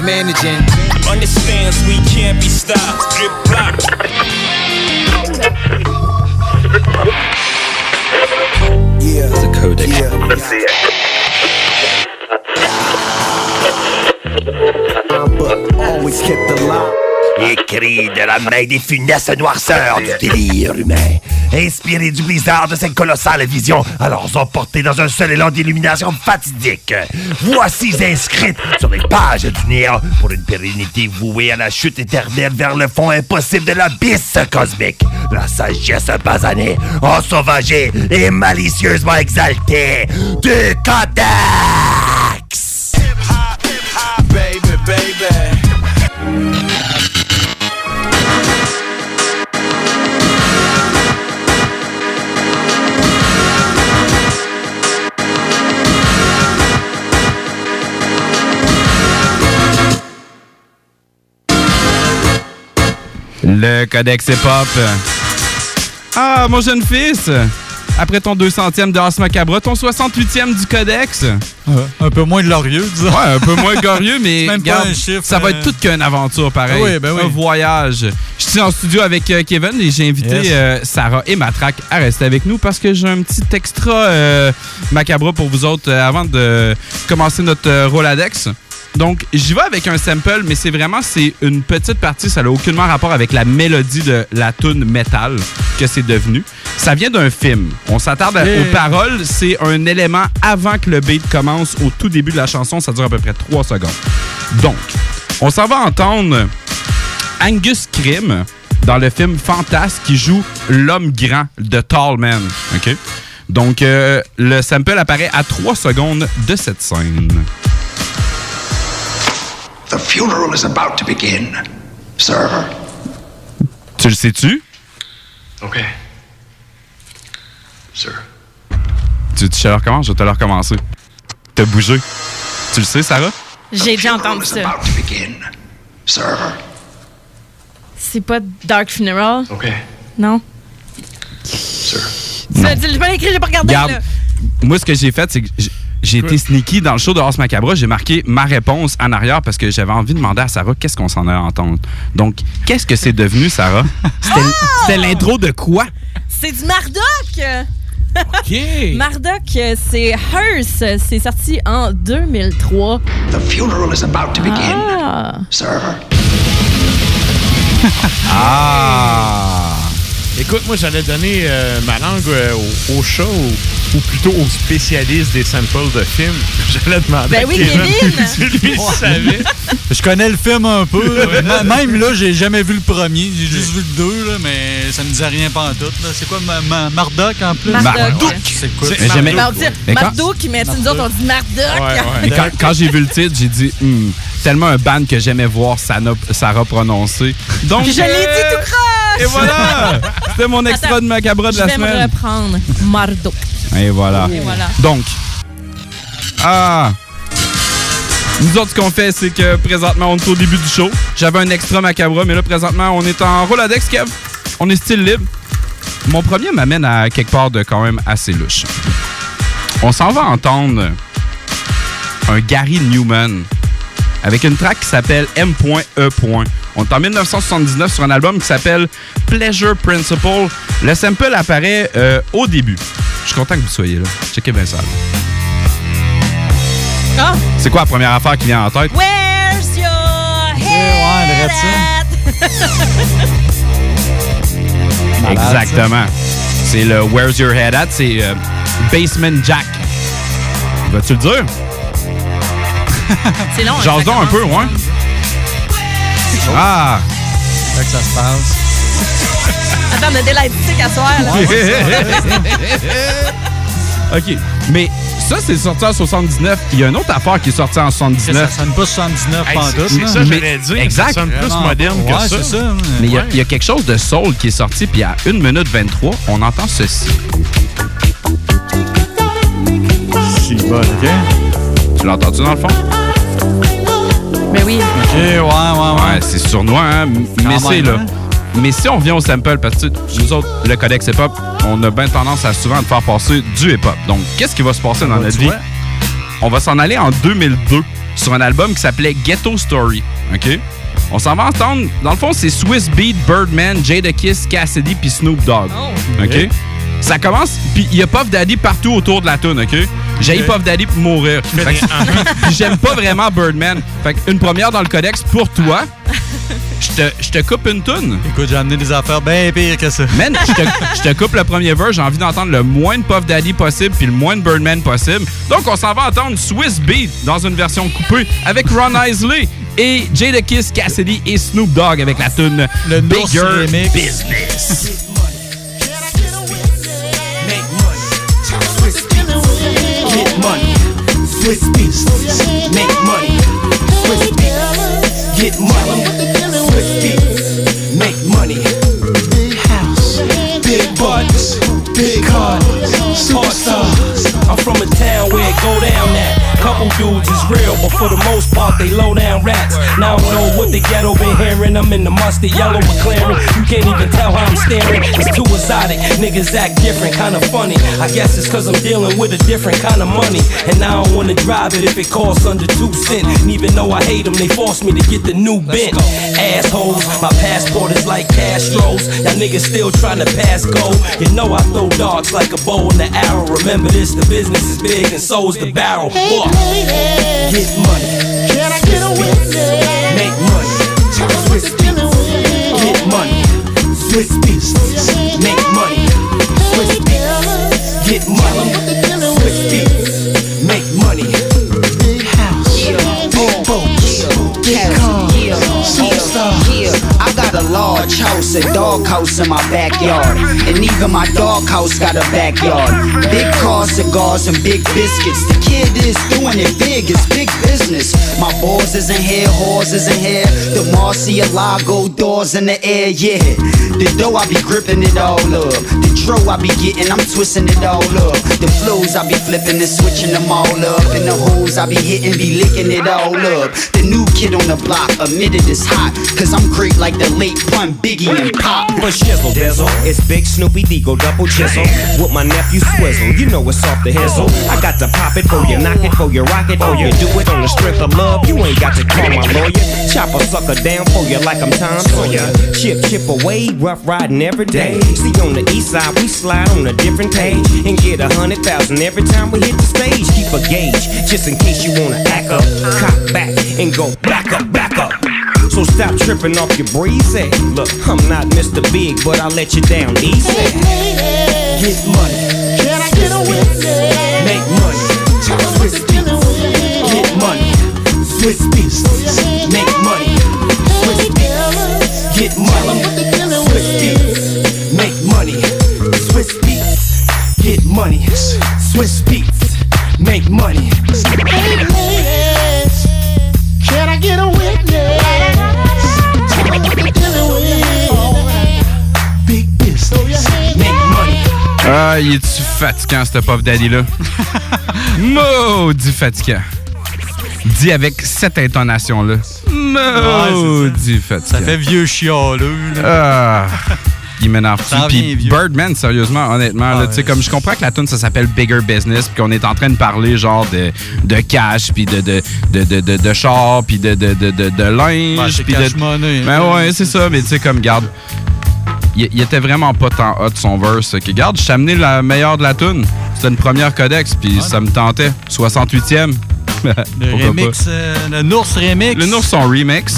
man's managing. Understands we can't be stopped. Drip block. Yeah. The codec. Let's see it. But always kept the line. Écrit de la main des funestes noirceurs du délire humain. Inspiré du blizzard de cette colossale vision, alors emporté dans un seul élan d'illumination fatidique. Voici inscrites sur les pages du néant pour une pérennité vouée à la chute éternelle vers le fond impossible de l'abysse cosmique. La sagesse basanée, ensauvagée et malicieusement exaltée du Codex! Le Codex Hip-Hop. Ah, mon jeune fils! Après ton 200e de As Macabre, ton 68e du Codex. un peu moins glorieux, disons. Ouais, un peu moins glorieux, mais même pas un chiffre, ça va euh, être toute qu'une aventure pareil. Oui, ben oui. Un voyage. Je suis en studio avec euh, Kevin et j'ai invité Yes. euh, Sarah et Matraque à rester avec nous parce que j'ai un petit extra euh, macabre pour vous autres euh, avant de commencer notre euh, Roladex. Donc, j'y vais avec un sample, mais c'est vraiment c'est une petite partie, ça n'a aucunement rapport avec la mélodie de la tune metal que c'est devenu. Ça vient d'un film. On s'attarde Yeah. aux paroles, c'est un élément avant que le beat commence au tout début de la chanson, ça dure à peu près 3 secondes. Donc, on s'en va entendre Angus Krim dans le film Fantasme qui joue l'homme grand de Tall Man. OK? Donc, euh, le sample apparaît à 3 secondes de cette scène. The funeral is about to begin, sir. Tu le sais-tu? Okay. Sir. Tu, tu le recommences? Je vais te le recommencer. T'as bougé. Tu le sais, Sarah? J'ai déjà entendu ça. About to begin, sir. C'est pas Dark Funeral? Okay. Non? Sir. Tu l'as dit, j'ai pas écrit, j'ai pas regardé. Regarde, là. moi, ce que j'ai fait, c'est que j'ai été sneaky dans le show de Horse Macabre. J'ai marqué ma réponse en arrière parce que j'avais envie de demander à Sarah qu'est-ce qu'on s'en a à entendre. Donc, qu'est-ce que c'est devenu, Sarah? C'était c'était l'intro de quoi? C'est du Marduk! OK. Marduk, euh, c'est Hearse. C'est sorti en 2003. The funeral is about to begin, Ah! sir. Ah! Écoute, moi, j'allais donner euh, ma langue euh, au, au chat ou, ou plutôt aux spécialistes des samples de films. J'allais demander Ben à oui, Kevin Kevin! si lui savait. Je connais le film un peu. Même là, j'ai jamais vu le premier. J'ai juste vu le deux, là, mais ça me disait rien pas en tout. là. C'est quoi, ma, ma- Marduk en plus? Marduk. Marduk. C'est quoi? Mais jamais- Ben, on dit Mais quand- Marduk, mais nous autres, on dit Marduk. Mais quand, quand j'ai vu le titre, j'ai dit, Hmm, tellement un band que j'aimais voir Sana- Sarah prononcer. Donc, Je l'ai euh, dit tout croche! Et voilà! C'était mon extra Attends, de macabre de Je la vais me semaine. reprendre. Marduk. Et voilà. Et voilà. Donc, ah! Nous autres, ce qu'on fait, c'est que présentement, on est au début du show. J'avais un extra macabre, mais là, présentement, on est en Roladex, Kev. On est style libre. Mon premier m'amène à quelque part de quand même assez louche. On s'en va entendre un Gary Newman avec une track qui s'appelle M.E. On est en 1979 sur un album qui s'appelle Pleasure Principle. Le sample apparaît euh, au début. Je suis content que vous soyez là. Checkez bien ça. Ah! C'est quoi la première affaire qui vient en tête? Where's your head at? Exactement. C'est le Where's Your Head At? C'est euh, Basement Jack. Vas-tu le dire? C'est long. hein, ça donc un peu, ouais. Ah! C'est là que ça se passe. Attends, on a des lights stick à soir, là. OK. Mais ça, c'est sorti en 79. Il y a une autre affaire qui est sortie en 79. Ça sonne pas 79 Hey, pantoute. c'est- ça, j'allais dire. Exact. Ça sonne plus Vraiment moderne que ça. Mais il y a- il y, a quelque chose de soul qui est sorti, puis à 1 minute 23, on entend ceci. C'est bon, OK? Tu l'as entendu dans le fond? Ben oui. OK, ouais, ouais, ouais. Ouais, c'est sournois, hein? Mais c'est là. hein? Mais si on revient au sample, parce que nous autres, le codex hip-hop, on a bien tendance à souvent faire passer du hip-hop. Donc, qu'est-ce qui va se passer dans Ouais, notre vie? On va s'en aller en 2002 sur un album qui s'appelait Ghetto Story. OK? On s'en va entendre. Dans le fond, c'est Swiss Beat, Birdman, Jadakiss, Cassidy puis Snoop Dogg. OK? Ça commence, puis il y a Puff Daddy partout autour de la tune, OK? J'ai Ok. Puff Daddy pour mourir. J'aime pas vraiment Birdman. Fait une première dans le codex pour toi. Je te, coupe une tune. Écoute, j'ai amené des affaires bien pires que ça. Man, je te, coupe le premier verse. J'ai envie d'entendre le moins de Puff Daddy possible puis le moins de Birdman possible. Donc, on s'en va entendre Swiss Beat dans une version coupée avec Ron Isley et Jadakiss, Cassidy et Snoop Dogg avec la tune Le Bigger. Business. Get money. Swiss beats. Make money. Swiss beats. Get money. Swiss beats. Make money. House. Big butts. Big cars. Superstars. I'm from a town where it go down that. Couple dudes is real, but for the most part they low down rats. Now I don't know what the ghetto been hearing. I'm in the mustard yellow McLaren. You can't even tell how I'm staring. It's too exotic. Niggas act different, kinda funny. I guess it's cause I'm dealing with a different kind of money. And I don't wanna drive it if it costs under two cents. And even though I hate them, they force me to get the new bent. Assholes, my passport is like Castro's. Y'all niggas still trying to pass go. You know I throw darts like a bow and the arrow. Remember this, the business is big and so's the barrel. Fuck. Get money. Can I get a witness? Make money. Swiss beats. Get money. Swiss beats. Make money. Swiss beats. Get money. Swiss beats. Make money. House. Big boats. Big cars. Superstars. I got a large house, a dog house in my backyard. And even my dog house got a backyard. Big cars, cigars, and big biscuits. The kid is doing it big, it's big business. My balls isn't here, whores isn't here. The Marcialago doors in the air, yeah. The dough I be gripping it all up. The dro I be getting, I'm twisting it all up. The flows I be flipping and switching them all up. And the hoes I be hitting, be licking it all up. The new kid on the block admitted it's hot. Cause I'm great like the late pun Biggie and Pop. For shizzle dizzle, it's Big Snoopy Deagle double chisel with my nephew Swizzle. You know it's off the hizzle. I got to pop it for you, knock it for you, rock it for you. Do it on the strength of love. You ain't got to call my lawyer. Chop a sucker down for you like I'm Tom Sawyer. Chip chip away, rough riding every day. See on the east side, we slide on a different page and get a hundred thousand every time we hit the stage. Keep a gauge just in case you wanna act up, cop back and go back up, back up. So stop tripping off your breezy. Look, I'm not Mr. Big, but I'll let you down easy. Get money. Can I get a witness? Swiss beats. Make money. Swiss beats. Get money. Swiss beats. Make money. Swiss beats. Get money. Swiss beats. Make money. Can I get a witness? Big business. Make money. Ah, il est-tu fatigant, ce Puff Daddy-là? Maudit fatigant. Dit avec cette intonation-là. Maudit. Ça fait vieux chialeux. là. Ah, il m'énerve. Puis. Birdman, sérieusement, honnêtement, Ah, tu sais, ouais. comme je comprends que la tune ça s'appelle Bigger Business, puis qu'on est en train de parler genre de, de cash, puis de de de de de, de char, puis de de de de, de linge, puis de. money, Ben hein. ouais, c'est ça. Mais tu sais, comme garde. Il, il était vraiment pas tant hot son verse. Que, garde, je t'ai amené la meilleure de la tune. C'était une première codex, puis ça me tentait. 68e. Le remix, euh, le Nours remix. pas? Le Nours son remix.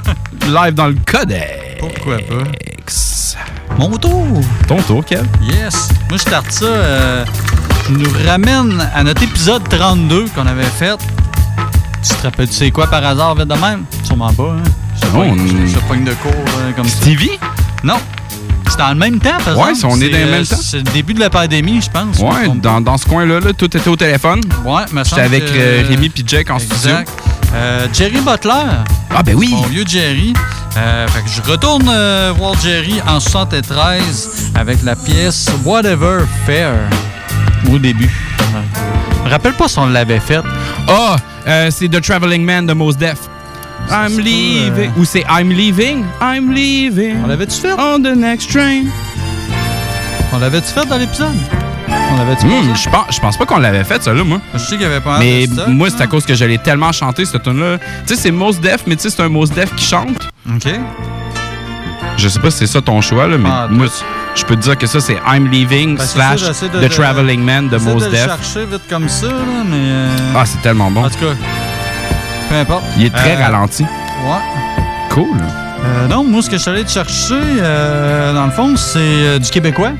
Live dans le codex. Pourquoi pas? Mon tour. Ton tour, Kev. Yes. Moi, je starte ça. euh, je nous ramène à notre épisode 32 qu'on avait fait. Tu te rappelles, tu sais quoi par hasard, vite de même? Sûrement pas, hein? Je on- je pogne de cours euh, comme ça. Stevie? Non. Dans le même temps, par Ouais, exemple. on est C'est, dans le euh, même temps. C'est le début de la pandémie, je pense. Ouais, dans, dans ce coin-là, là, tout était au téléphone. Ouais, me J'étais avec euh, Rémi puis Jake en studio. Euh, Jerry Butler. Ah, ben oui. Mon vieux Jerry. Euh, fait que je retourne euh, voir Jerry en 73 avec la pièce Whatever Fair au début. Je me rappelle pas si on l'avait faite. Ah, euh, c'est The Traveling Man de Mos Def. I'm leaving. euh, Ou c'est I'm leaving? I'm leaving. On l'avait-tu fait? On the next train. On l'avait-tu fait dans l'épisode? On l'avait-tu passé? je pense, je pense pas qu'on l'avait fait, ça, là, moi. Je sais qu'il y avait pas Mais moi, c'est à cause que je l'ai tellement chanté, cette tune-là. Tu sais, c'est Mos Def, mais tu sais, c'est un Mos Def qui chante. OK. Je sais pas si c'est ça ton choix, là, mais Ah, moi, je peux te dire que ça, c'est I'm Leaving Ben, slash ça, j'essaie de The Traveling Man de J'essaie Mos de le Def. chercher vite comme ça, là, mais... euh, Ah, c'est tellement bon. En tout cas, peu importe. Il est très Euh, ralenti. Ouais. Cool. Euh, non, moi, ce que je suis allé te chercher, euh, dans le fond, c'est euh, du québécois.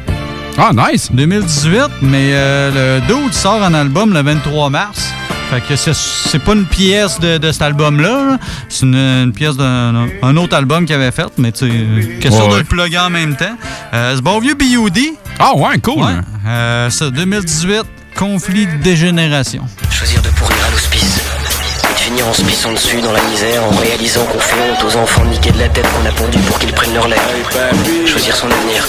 Ah, nice! 2018, mais euh, le Dude sort un album le 23 mars. Fait que c'est- c'est pas une pièce de, de cet album-là. là. C'est une, une pièce d'un un autre album qu'il avait fait, mais tu sais, question Ouais, de le plugger en même temps. Euh, c'est bon vieux B.U.D. Ah ouais, cool. Ouais. Euh, ça, 2018, conflit de dégénération. Choisir en se pissant dessus dans la misère, en réalisant qu'on fait honte aux enfants niqués de la tête qu'on a pondu pour qu'ils prennent leur lait. Choisir son avenir.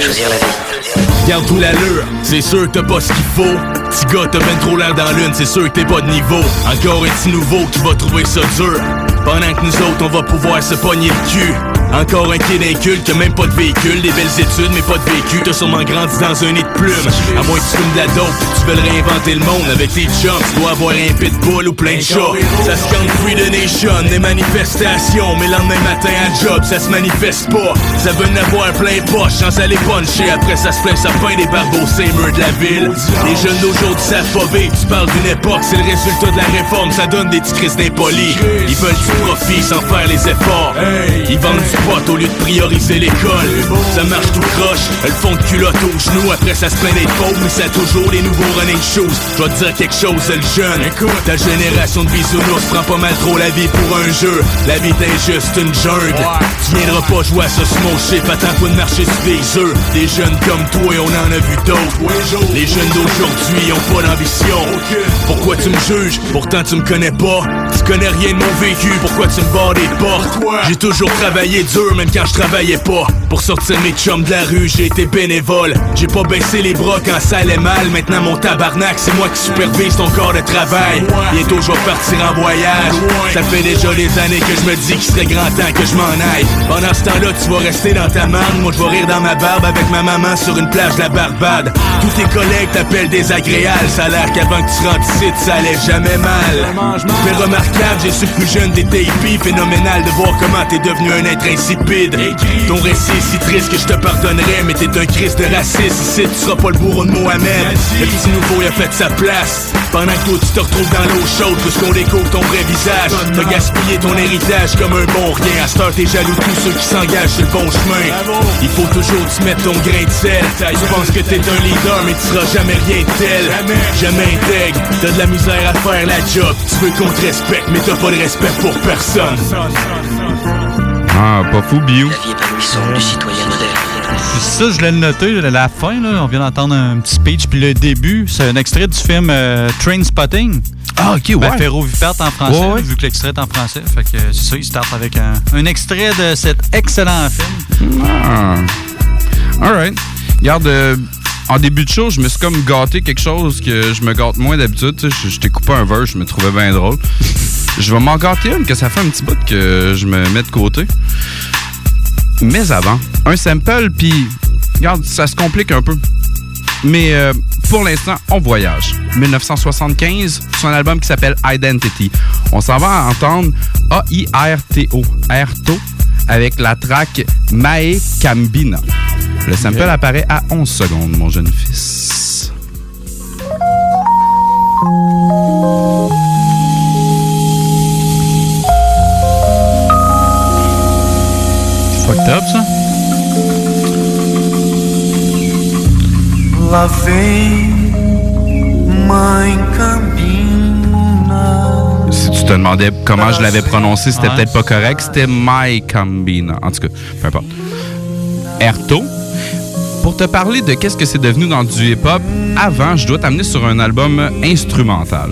Choisir la vie. Garde tout l'allure, c'est sûr que t'as pas ce qu'il faut. Petit gars, t'as ben trop l'air dans l'une, c'est sûr que t'es pas de niveau. Encore un petit nouveau qui va trouver ça dur. Pendant que nous autres, on va pouvoir se pogner le cul. Encore un kid inculte a même pas de véhicule, des belles études mais pas de vécu. T'as sûrement grandi dans un nid de plumes. À moins que tu fumes de la dope, tu veux réinventer le monde avec tes chums. Tu dois avoir un pitbull ou plein de chats. Ça se Free the Nation, des manifestations. Mais le lendemain matin à job, ça se manifeste pas. Ça veut en avoir plein poche, sans aller puncher. Après ça se ça peint des barbeaux, c'est murs de la ville. Les jeunes d'aujourd'hui savent. Tu parles d'une époque, c'est le résultat de la réforme. Ça donne des petits crises d'impolis. Ils veulent du profit sans faire les efforts. Ils vendent du au lieu de prioriser l'école. Ça marche tout croche, elles font de culotte aux genoux. Après ça se plaint d'être pauvre, mais ça a toujours les nouveaux running shoes. Je vais te dire quelque chose, le jeune. Ta génération de bisounours prend pas mal trop la vie pour un jeu. La vie est injuste, une jungle. Tu viendras pas jouer à ce small shit, attends-toi de marcher sur des œufs. Des jeunes comme toi, on en a vu d'autres. Les jeunes d'aujourd'hui ont pas d'ambition. Pourquoi tu me juges? Pourtant tu me connais pas. Tu connais rien de mon vécu, pourquoi tu me barres des portes? J'ai toujours travaillé dur, même quand je travaillais pas. Pour sortir mes chums de la rue, j'ai été bénévole. J'ai pas baissé les bras quand ça allait mal. Maintenant mon tabarnak, c'est moi qui supervise ton corps de travail. Bientôt je vais partir en voyage. Ça fait déjà des années que je me dis qu'il serait grand temps que je m'en aille. Pendant ce temps-là, tu vas rester dans ta marne. Moi je vais rire dans ma barbe avec ma maman sur une plage de la Barbade. Tous tes collègues t'appellent désagréable. Ça a l'air qu'avant que tu rentres ici, ça allait jamais mal. Mais remarquable, j'ai su plus jeune des hippies. Phénoménal de voir comment t'es devenu un être insipide. Ton récit est si triste que je te pardonnerais, mais t'es un Christ de raciste. Ici, tu seras pas le bourreau de Mohamed. Le petit nouveau, il a fait sa place. Pendant que toi, tu te retrouves dans l'eau chaude, puisqu'on découvre ton vrai visage. T'as gaspillé ton héritage comme un bon rien. À cette t'es jaloux de tous ceux qui s'engagent sur le bon chemin. Il faut toujours te mettre ton grain de sel. Tu penses que t'es un leader, mais tu seras jamais rien de tel. Jamais intègre. T'as de la misère à faire la job. Tu veux qu'on te respecte, mais t'as pas de respect pour personne. Ah, pas fou, Bio. La vie épanouissante du citoyen modèle. Puis ça, je l'ai noté, la fin, là, on vient d'entendre un petit speech, puis le début, c'est un extrait du film euh, Train Spotting. Ah, ok, ouais. Ben, Ferro Vipert en français, Ouais, ouais. vu que l'extrait est en français. Fait que c'est ça, il start avec un, un extrait de cet excellent film. Ah. Alright. Regarde, euh, en début de show, je me suis comme gâté quelque chose que je me gâte moins d'habitude. tu sais. Je, je t'ai coupé un verse, je me trouvais bien drôle. Je vais m'en gâter une que ça fait un petit bout que je me mets de côté. Mais avant, un sample, puis regarde, ça se complique un peu. Mais euh, pour l'instant, on voyage. 1975, sur un album qui s'appelle Identity. On s'en va entendre A-I-R-T-O, R-To, avec la track Mae Cambina. Le sample apparaît à 11 secondes, mon jeune fils. Fucked up, ça? Lá vem Mãe Cambina. Si tu te demandais comment je l'avais prononcé, c'était peut-être pas correct. C'était My Cambina. En tout cas, peu importe. Erto. Pour te parler de qu'est-ce que c'est devenu dans du hip-hop, avant, je dois t'amener sur un album instrumental.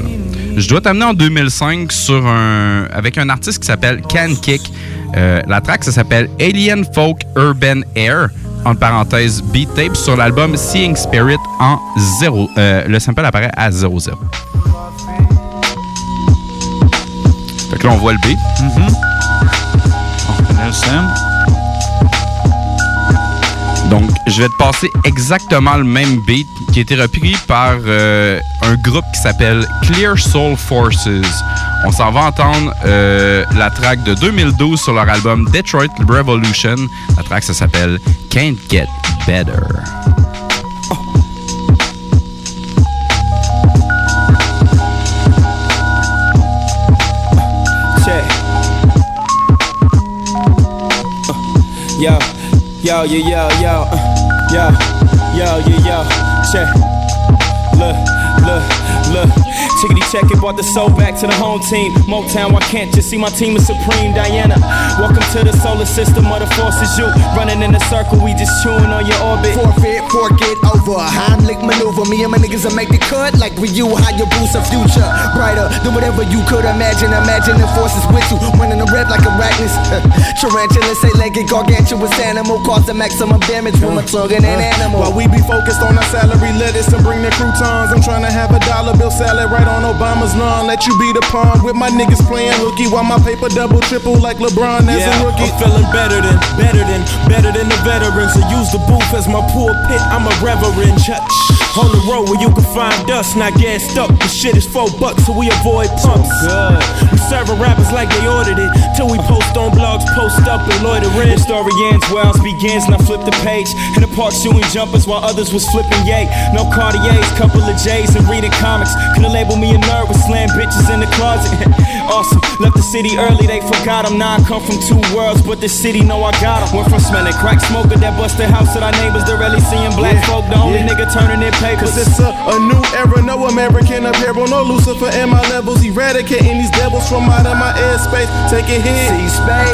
Je dois t'amener en 2005 sur un, avec un artiste qui s'appelle Can Kick. Euh, la track, ça s'appelle Alien Folk Urban Air, entre parenthèses Beat Tape, sur l'album Seeing Spirit en 0. le sample apparaît à 0-0. Fait que là, on voit le beat. On reconnaît le Sam. Donc, je vais te passer exactement le même beat qui a été repris par euh, un groupe qui s'appelle Clear Soul Forces. On s'en va entendre euh, la track de 2012 sur leur album Detroit Revolution. La track, ça s'appelle Can't Get Better. Uh, yo, yo, uh, yo, yo, yo, yo. Chickity check it, brought the soul back to the home team. Motown, why can't you see my team is supreme. Diana, welcome to the solar system of the forces. You running in a circle, we just chewing on your orbit. Forfeit, forget over. Heimlich maneuver. Me and my niggas will make the cut like we you. How you boost a future brighter than whatever you could imagine. Imagine the forces with you. Running the red like arachnids. Tarantula, say legged, gargantuous animal. Cause the maximum damage with my tongue and an animal. While we be focused on our salary lettuce and bring the croutons, I'm trying to have a dollar bill salad right on Obama's lawn. Let you be the pawn with my niggas playing hooky while my paper double triple like LeBron as yeah, a rookie. I'm feeling better than, better than, better than the veterans. I use the booth as my pulpit. I'm a reverend. Ch- on the road where you can find us, not gassed up. The shit is four bucks, so we avoid pumps. We serving rappers like they ordered it. Till we post on blogs, post up and loiter in. The story ends ours begins, and I flip the page. In the park shooting jumpers while others was flipping yay. No Cartiers, couple of J's and reading comics. Couldn't label me a nerd with slam bitches in the closet. awesome. Left the city early, they forgot I'm Now I come from two worlds, but the city know I got got 'em. Went from smelling crack smoker that busted house to our neighbors to really seeing black Yeah, folk. The only yeah. nigga turning their papers. Cause it's a, a new era, no American apparel, no Lucifer in my levels, eradicating these devils from out of my airspace. Take a hit,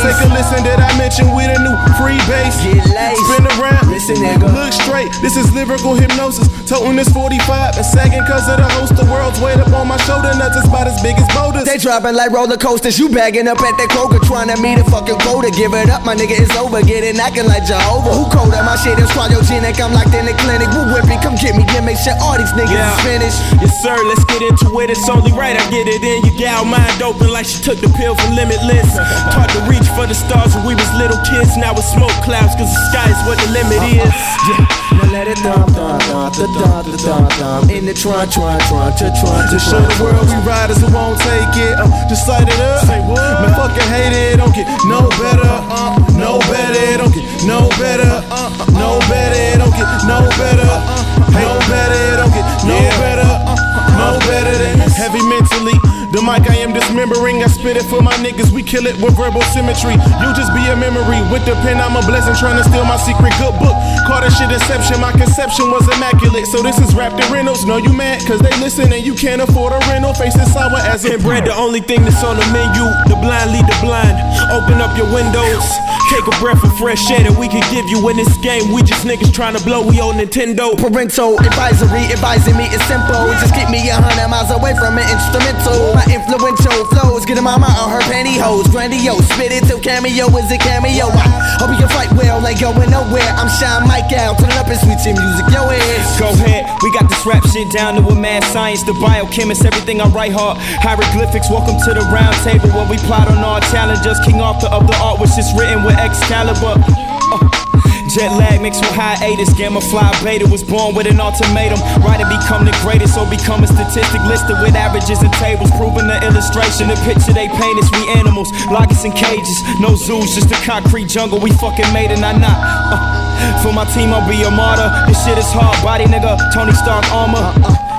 take a listen. Did I mention we the new free base? Get laced. Spin around, Listen, nigga. look straight. This is lyrical hypnosis. Toting this 45 and sagging cause of the host. The world's weight up on my shoulder, nuts is about as big as boulders. They dropping like roller coasters. You bagging up at that Kroger, trying to meet a fucking quota. Give it up, my nigga, it's over. Get it knocking like Jehovah. Who colder? My shit is cryogenic. I'm locked in the clinic. Woo whipping, come get me. Then make sure all these niggas is finished. Yes, sir, let's get into it. It's only right I get it in. Your gal mind open like she took the pill for limitless. Taught to reach for the stars when we was little kids. Now it's smoke clouds, cause the sky is what the limit is. Uh-huh. Yeah. Let it thump, thump, thump, thump, thump, thump, thump. In the trunk, trunk, trunk, trunk, trunk, To show the world we riders who won't take it. Uh, just light it up. Man, fucking hate it. Don't get no better. Uh, no better. Don't get no better. Uh, no better. Don't get no better. Uh, no better. Don't get no better. Uh, no better than. Heavy mentally. The mic I am dismembering. I spit it for my niggas. We kill it with verbal symmetry. You just be a memory. With the pen, I'm a blessing. Trying to steal my secret good book. Call that shit deception. My conception was immaculate. So this is wrapped in rentals. No, you mad? Cause they listen and you can't afford a rental. Faces sour as a And bread, the only thing that's on the menu. The blind lead the blind. Open up your windows. Take a breath of fresh air that we can give you in this game. We just niggas trying to blow. We on Nintendo. Parental advisory advising me is simple. Just keep me a hundred miles away from an instrumental. My influential flows, getting my out her pantyhose. Grandiose, spit it till cameo is a cameo. I hope you can fight well, ain't going nowhere. I'm Shine Mike out, turn up and sweet chin music, yo. Go ahead, we got this rap shit down to a mad science. The biochemist, everything I write hard. Hieroglyphics, welcome to the round table where we plot on our challenges. King Arthur of the art, which is written with Excalibur. Uh, Jet lag mixed with hiatus. Gamma fly beta was born with an ultimatum. Right to become the greatest or become a statistic listed with averages and tables. Proving the illustration. The picture they paint is we animals. Lock us in cages. No zoos, just a concrete jungle. We fucking made it, not not. Uh, for my team, I'll be a martyr. This shit is hard body, nigga. Tony Stark armor.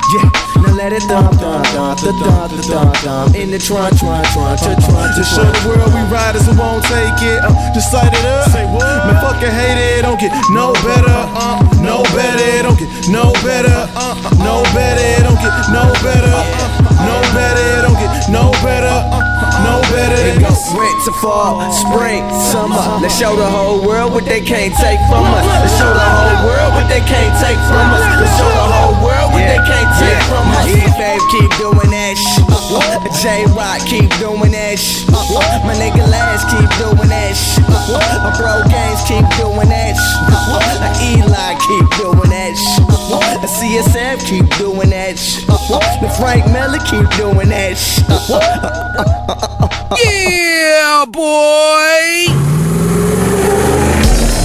Yeah, now let it thump, thump, thump, thump, thump, thump, thump. In the trunk, trunk, trunk, trunk, trunk, To show the world we riders who won't take it. Uh, just light it up. Say what? Man, fucking hate it. Don't get no better. Uh, no better. Don't get no better. Uh, no better. Don't get no better. Uh, no better. Don't get no better. Uh, no better than goes this. winter, fall, spring, summer. Let's show the whole world what they can't take from us. Let's show the whole world what they can't take from us. Let's show the whole world what they can't take from us. Yeah, babe, keep doing that shit. J Rock, keep doing that shit. My nigga Lash, keep doing that shit. My bro Games, keep doing that shit. Eli, keep doing that shit. The CSF, keep doing that shit. The Frank Miller, keep doing that shit. Yeah, boy!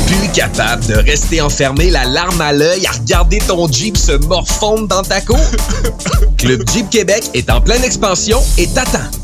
Die capable de rester enfermé la larme à l'œil à regarder ton Jeep se morfondre dans ta cour? Club Jeep Québec est en pleine expansion et t'attend.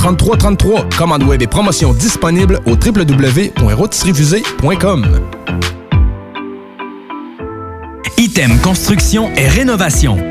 3333. Commande web et promotion disponible au www.rôtisseriefusée.com. Item Construction et Rénovation.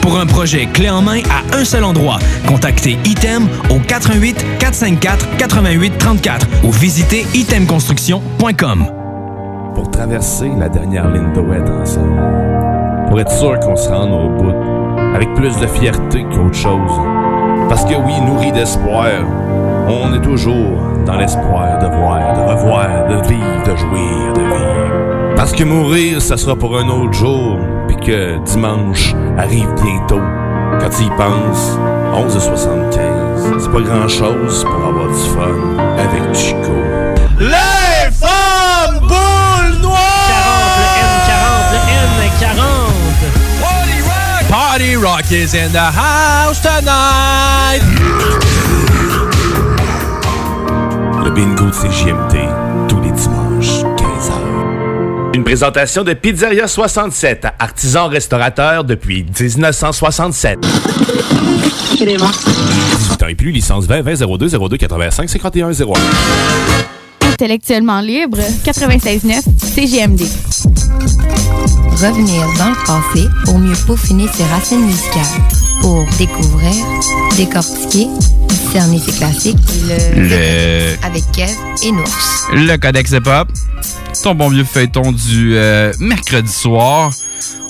Pour un projet clé en main à un seul endroit, contactez Item au 88 454 88 34 ou visitez itemconstruction.com. Pour traverser la dernière ligne de droite ensemble. Pour être sûr qu'on se rende au bout. Avec plus de fierté qu'autre chose. Parce que oui, nourri d'espoir, on est toujours dans l'espoir de voir, de revoir, de vivre, de jouir, de vivre. Parce que mourir, ça sera pour un autre jour, que dimanche arrive bientôt. Quand tu y penses, 11h75, c'est pas grand-chose pour avoir du fun avec Chico. Les femmes boules noires! 40, le N40, le N40. Party Rock is in the house tonight! Le bingo de CJMD, Une présentation de Pizzeria 67, artisan restaurateur depuis 1967. 18 ans et plus, licence 20 20 02 02 85 51 01. Intellectuellement libre, 96.9 CGMD. Revenir dans le passé pour mieux peaufiner ses racines musicales. Pour découvrir, décortiquer, discerner ses classiques. Le, Le- avec Kev et Nours. Le Codex Hip-Hop. Ton bon vieux feuilleton du euh, mercredi soir.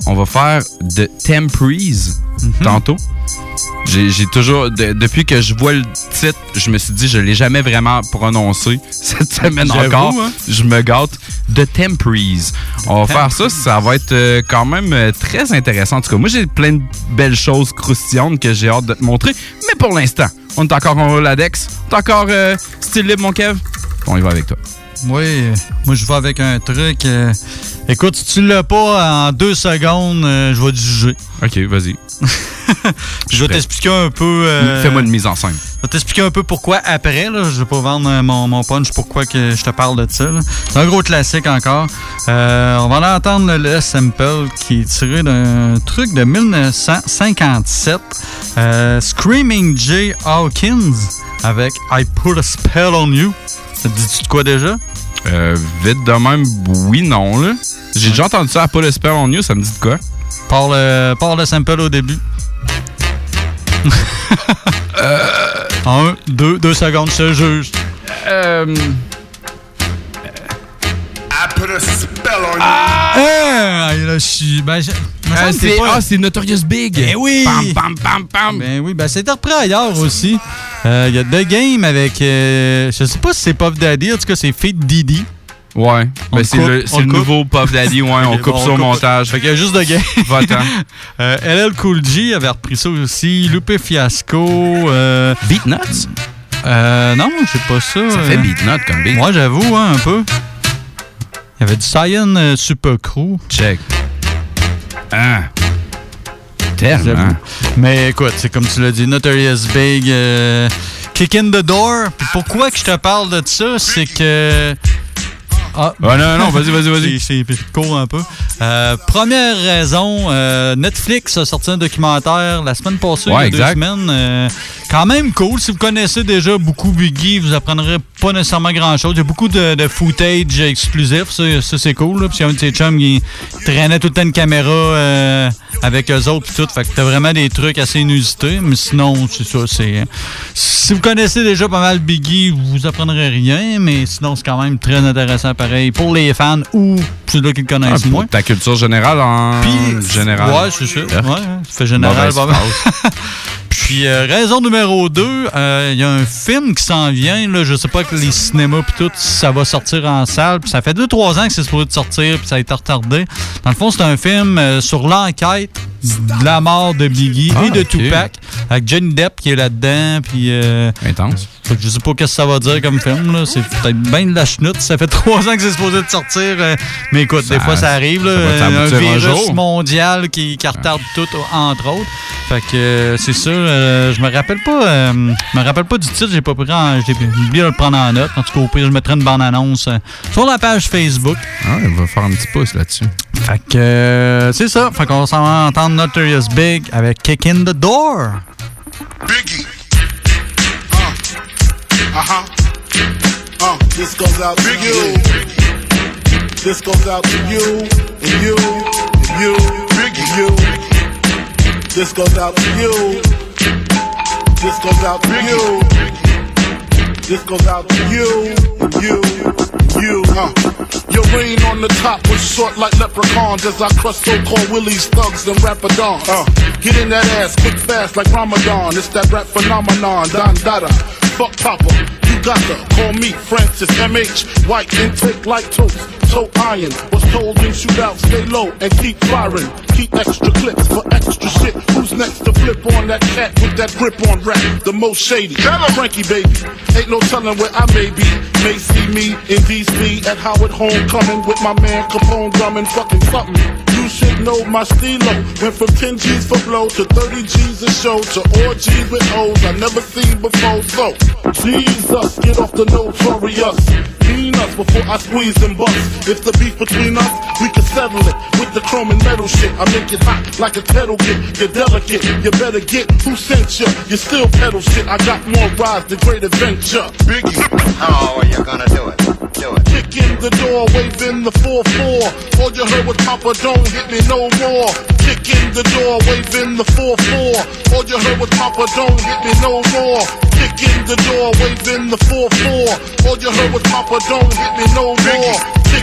On va faire de Temprise tantôt. J'ai toujours, de- depuis que je vois le titre, je me suis dit, je l'ai jamais vraiment prononcé. Cette semaine encore, hein? je me gâte. De Temprise. On va faire ça, ça va être euh, quand même euh, très intéressant. En tout cas, moi, j'ai plein de belles choses croustillantes que j'ai hâte de te montrer. Mais pour l'instant, on est encore en Roladex. On est encore euh, style libre, mon Kev? On y va avec toi. Oui, moi je vais avec un truc. euh, écoute, si tu l'as pas en deux secondes, euh, je vais te juger. Ok, vas-y. je vais t'expliquer un peu. euh, Fais-moi une mise en scène. Je vais t'expliquer un peu pourquoi après. Là. Je vais pas vendre mon, mon punch pourquoi que je te parle de ça. C'est un gros classique encore. On va aller entendre le sample qui est tiré d'un truc de 1957. Euh, Screaming Jay Hawkins avec I Put a Spell on You. Ça te dit-tu de quoi déjà? Euh, vite de même, oui, non, là. J'ai déjà entendu ça à Paul Esper on News, ça me dit de quoi? Par le, par le sample au début. Un, deux, deux secondes, je te juge. Euh. I put a spell on you. Ah! là, je suis. Ben, je- Ah, c'est pas- ah, c'est Notorious Big. Ben oui! Pam, pam, pam, pam. Ben oui, ben c'était repris ailleurs aussi. Euh, Il y a The Game avec. euh, je sais pas si c'est Puff Daddy, en tout cas, c'est Feed Didi. Ouais. On Ben, c'est coupe, le, on c'est le coupe. nouveau Puff Daddy, ouais. On coupe bon, ça au montage. Fait qu'il y a juste The Game. Va-t'en. Euh, LL Cool J avait repris ça aussi. Lupe Fiasco. Euh, Beat Nuts? Euh, non, c'est pas ça. Ça fait Beat Nut comme beat. Moi, j'avoue, hein, un peu. Il y avait du Cyan euh, Super Crew. Check. Ah. Tellement. Mais écoute, c'est comme tu l'as dit, Notorious Big, euh, Kick in the Door. Puis pourquoi que je te parle de ça, c'est que... Ah, Ah, non, non, vas-y, vas-y, vas-y. C'est court un peu. Euh, première raison, euh, Netflix a sorti un documentaire la semaine passée, Ouais, il y a deux semaines. euh, quand même cool. Si vous connaissez déjà beaucoup Biggie, vous apprendrez pas nécessairement grand-chose. Il y a beaucoup de, de footage exclusif. Ça, ça, c'est cool. Là. Puis il y a un de ses chums qui traînait tout le temps une caméra avec eux autres. Puis tout. Fait que t'as vraiment des trucs assez inusités. Mais sinon, c'est ça. C'est, si vous connaissez déjà pas mal Biggie, vous apprendrez rien. Mais sinon, c'est quand même très intéressant pareil pour les fans ou ceux-là qui le Ah, connaissent pour moins. Culture générale en général. Ouais, c'est ça. Urk. Ouais, fait général. Mal. phrase. Puis, euh, raison numéro 2, il y a un film qui s'en vient. Là, je sais pas que les cinémas puis tout, ça va sortir en salle. Puis ça fait 2-3 ans que c'est supposé sortir, puis ça a été retardé. Dans le fond, c'est un film euh, sur l'enquête de la mort de Biggie Ah, et de ok. Tupac, avec Johnny Depp qui est là-dedans. Puis, euh, Intense. fait que je sais pas qu'est-ce que ça va dire comme film. C'est peut-être bien de la chenoute. Ça fait 3 ans que c'est supposé de sortir. euh, mais écoute, des fois, ça arrive. Là, ça un virus mondial qui, qui retarde tout, entre autres. Fait que euh, c'est euh, je me rappelle pas. je me rappelle pas du titre. J'ai pas pris. en- J'ai oublié de le prendre en note. En tout cas, au pire, je mettrai une bande annonce euh, sur la page Facebook. Ah, il va faire un petit pouce là-dessus. Fait que euh, c'est ça. Fait qu'on s'en va entendre Notorious Big avec Kick in the Door. Biggie. Uh huh. Uh, this goes out to you. This goes out to you, and you, and you, and you. This goes out to you. This goes out to you. This goes out to you, you, you. Uh. Your reign on the top was short like leprechauns as I crush so-called willies, thugs, and rapadons. Uh. Get in that ass quick fast like Ramadan. It's that rap phenomenon, Don Dada. Fuck Papa, you gotta call me Francis MH. White intake like toast, so iron. Was told in shootout, stay low and keep firing. Keep extra clips for extra shit. Who's next to flip on that cat with that grip on rap? The most shady. Frankie baby, ain't no telling where I may be. May see me in DC at Howard Homecoming with my man Capone drumming fucking something. Should know my stilo. Went from 10 G's for blow to 30 G's a show to G's with O's I never seen before. So, Jesus, get off the notorious. Mean us before I squeeze and bust. If the beef between us, we can settle it with the chrome and metal shit. I make it hot like a kettle get. You're delicate, you better get who sent you. You still pedal shit. I got more rides than great adventure. Biggie. How are you gonna do it? Do it. Kick in the door, waving the 4-4. All you heard was Papa, don't hit me no more. Kick in the door, waving the 4-4. All you heard was Papa, don't hit me no more. Kick in the door, waving the 4-4. All you heard was Papa, don't hit me no more.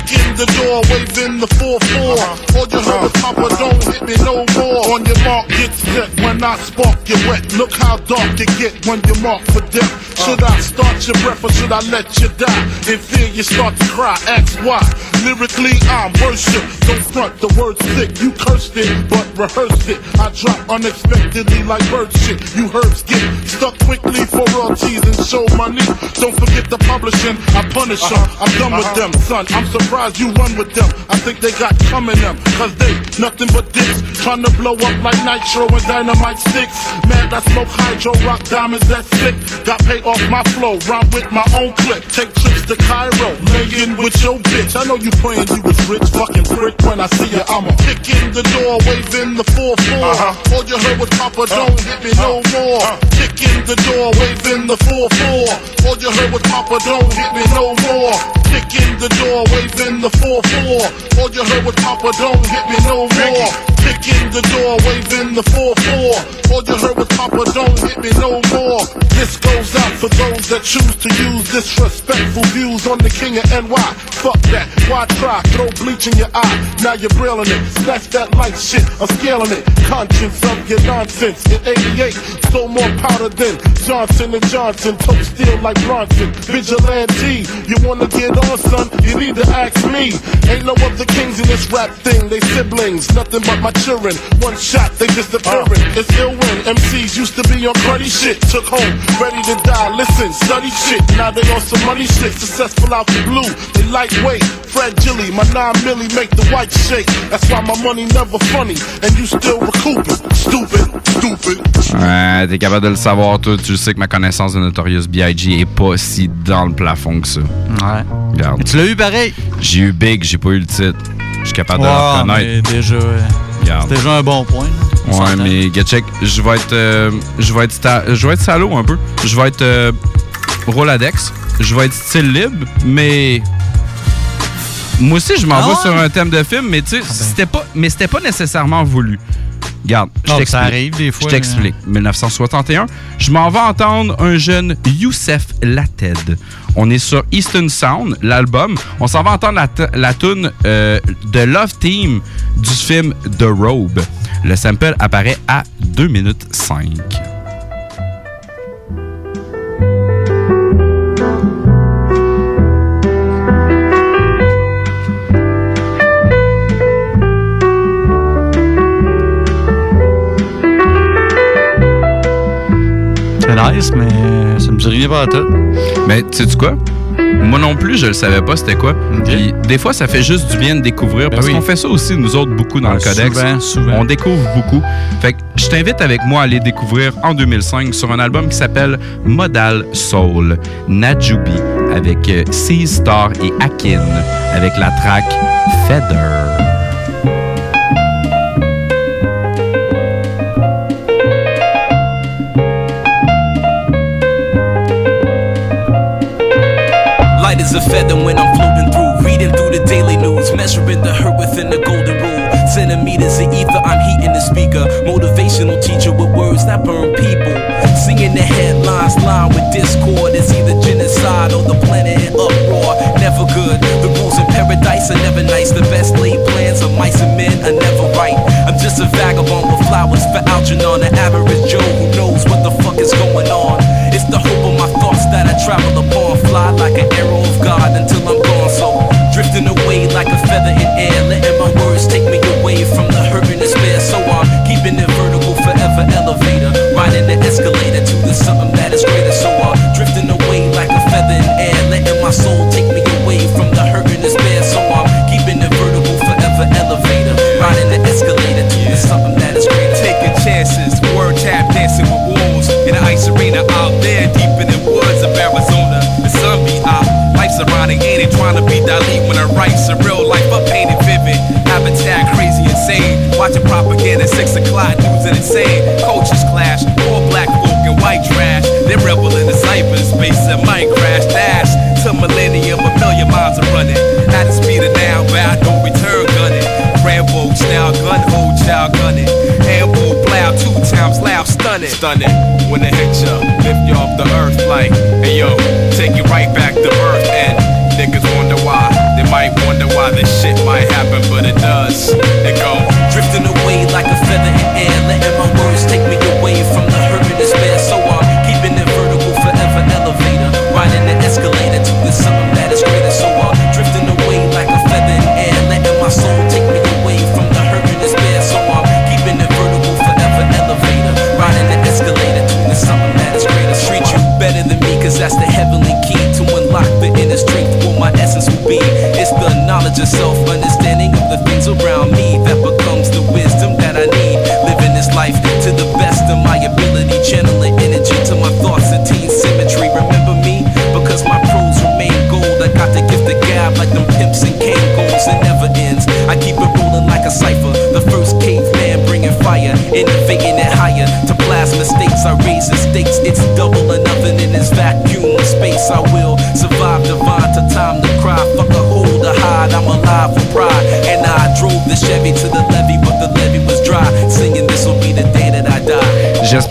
In the door, waving the 4-4. All you heard was Papa, don't hit me no more. On your mark, get set. When I spark, you wet. Look how dark you get when you're marked for death. Uh. Should I start your breath or should I let you die? In fear you start to cry, ask why. Lyrically I'm worship. Front the word sick. You cursed it, but rehearsed it. I drop unexpectedly like bird shit. You herbs get stuck quickly for royalties and show money. Don't forget the publishing. I punish them. Uh-huh. I'm done with uh-huh. them, son. I'm surprised you run with them. I think they got coming them. Cause they nothing but dicks. Trying to blow up like nitro and dynamite sticks. Man, I smoke hydro rock diamonds that's sick. Got paid off my flow. Rhyme with my own clip. Take trips to Cairo. Laying with your bitch. I know you playing you was rich. Fucking prick. When I see you, I'ma kick in the door. Waving the 4-4. Uh-huh. Uh-huh. Uh-huh. All you heard was Papa, don't hit me no more. Kick in the door. Waving the 4-4. All you heard was Papa, don't hit me no more. Kick in the door. Waving the 4-4. All you heard was Papa, don't hit me no more. Kick in the door. Waving the 4-4. All you heard was Papa, don't hit me no more. This goes out for those that choose to use disrespectful views on the king of NY. Fuck that. Why try? Throw bleach in your eye. Now you're brilling it. Snatch that light shit. I'm scaling it. Conscience of your nonsense. In 88, so more powder than Johnson and Johnson. Tote steel like Bronson. Vigilante. You wanna get on, son? You need to ask me. Ain't no other kings in this rap thing. They siblings. Nothing but my children. One shot, they disappearing. It's ill when MCs used to be on cruddy shit. Took home, ready to die. Listen, study shit. Now they on some money shit. Successful out the blue. They lightweight. Fred Gilly, my 9 milli make the white shake. That's why my money never funny. And you still recouping. Stupid, stupid. Ouais, t'es capable de le savoir, toi. Tu sais que ma connaissance de Notorious B.I.G. est pas si dans le plafond que ça. Ouais. Regarde. Tu l'as eu pareil? J'ai eu Big, j'ai pas eu le titre. Je suis capable de le reconnaître. déjà, c'est déjà un bon point. Ouais, mais Getcheck, je vais être. euh, je vais être je vais être salaud un peu. Je vais être euh, Roladex. Je vais être style libre, mais. Moi aussi, je m'en Ah vais sur un thème de film, mais tu sais, c'était pas, mais c'était pas nécessairement voulu. Regarde, je t'explique. ça arrive des fois, Je t'explique. 1961, je m'en vais entendre un jeune Youssef Lated. On est sur Eastern Sound, l'album. On s'en va entendre la, la tune euh, de Love Team du film The Robe. Le sample apparaît à 2 minutes 5. C'est mais ça me dit rien pas à tout. Mais tu sais quoi? Moi non plus, je le savais pas c'était quoi. Puis des fois, ça fait juste du bien de découvrir parce oui. qu'on fait ça aussi nous autres beaucoup dans Ah, le codex. souvent, souvent. On découvre beaucoup. Fait que je t'invite avec moi à aller découvrir en 2005 sur un album qui s'appelle Modal Soul, Najubi avec euh, Sea Star et Akin avec la track Feather. A feather when I'm floating through, reading through the daily news, measuring the hurt within the golden rule. Centimeters of ether, I'm heating the speaker. Motivational teacher with words that burn people. Singing the headlines, line with discord. It's either genocide or the planet in uproar. Never good. The rules in paradise are never nice. The best laid plans of mice and men are never right. I'm just a vagabond with flowers for Algernon, the average Joe who knows what the fuck is going on. It's the hope of my thoughts that I travel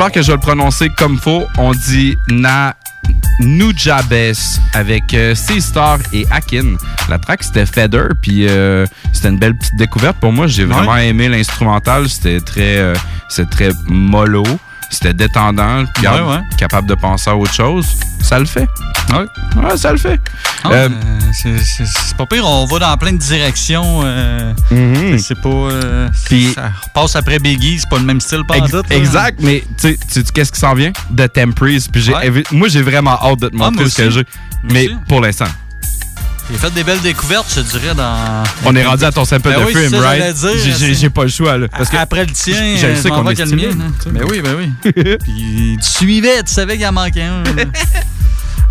J'espère que je vais le prononcer comme faut. On dit Na Nujabes avec euh, C-Star et Akin. La track c'était Feather, puis euh, c'était une belle petite découverte pour moi. J'ai vraiment aimé l'instrumental. C'était très, euh, c'était très mollo. C'était détendant, puis Ouais, ouais. capable de penser à autre chose. Ça le fait. Ouais. Ça le fait. Ah, euh, c'est- pas pire, on va dans plein de directions. euh, Mhm. C'est pas. euh, Puis- ça repasse après Biggie, c'est pas le même style pas Ex- exact, mais tu sais- qu'est-ce qui s'en vient? De Temprease. Puis Ouais. moi, j'ai vraiment hâte de te Ah, montrer moi ce que j'ai. Mais pour l'instant, J'ai fait des belles découvertes, je dirais, dans. on est rendu à ton sample Ben de oui, film, ça, right? J'ai- pas le choix, là. Parce que Après le tien, je- sais qu'on va est mien, hein. Ben oui, ben oui. Puis tu suivais, tu savais qu'il en manquait un.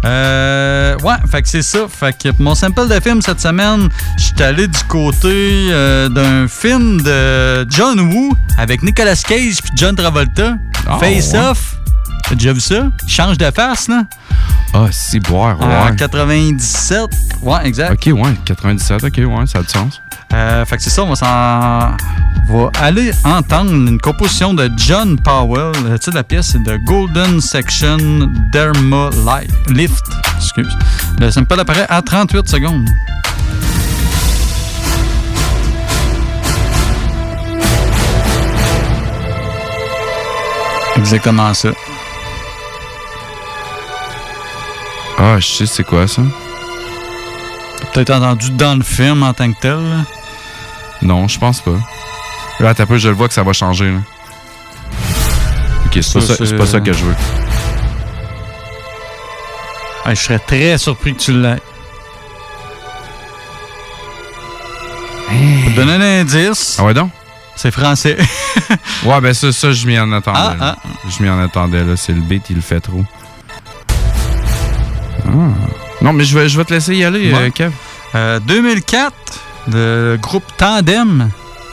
Euh, ouais, fait que c'est ça. Fait que pour mon sample de film cette semaine, je suis allé du côté euh, d'un film de John Woo avec Nicolas Cage puis John Travolta. Ah, Face ouais. Off. T'as déjà vu ça? Change de face, là. Ah, si, boire, En ouais. 97. Ouais, exact. Ok, ouais, 97, ok, ouais, ça a du sens. Euh, fait que c'est ça, on va s'en. Va aller entendre une composition de John Powell. Le titre de la pièce, c'est The Golden Section Derma Li- Lift. Excuse. Le sample apparaît à 38 secondes. Exactement ça. Ah, je sais c'est quoi ça? T'as peut-être entendu dans le film en tant que tel. là? Non, je pense pas. Là, t'as peu, je le vois que ça va changer, là. Ok, c'est pas, Ça, pas ça que je veux. Ah, je serais très surpris que tu l'aies. Pour te donner un indice. Ah ouais donc? C'est français. Ouais, ben ça, ça je m'y en attendais. Ah, là. Je m'y en attendais, là. C'est le beat, il le fait trop. Ah. Non, mais je vais, je vais te laisser y aller, Ouais. euh, Kev. Euh, 2004, le groupe Tandem.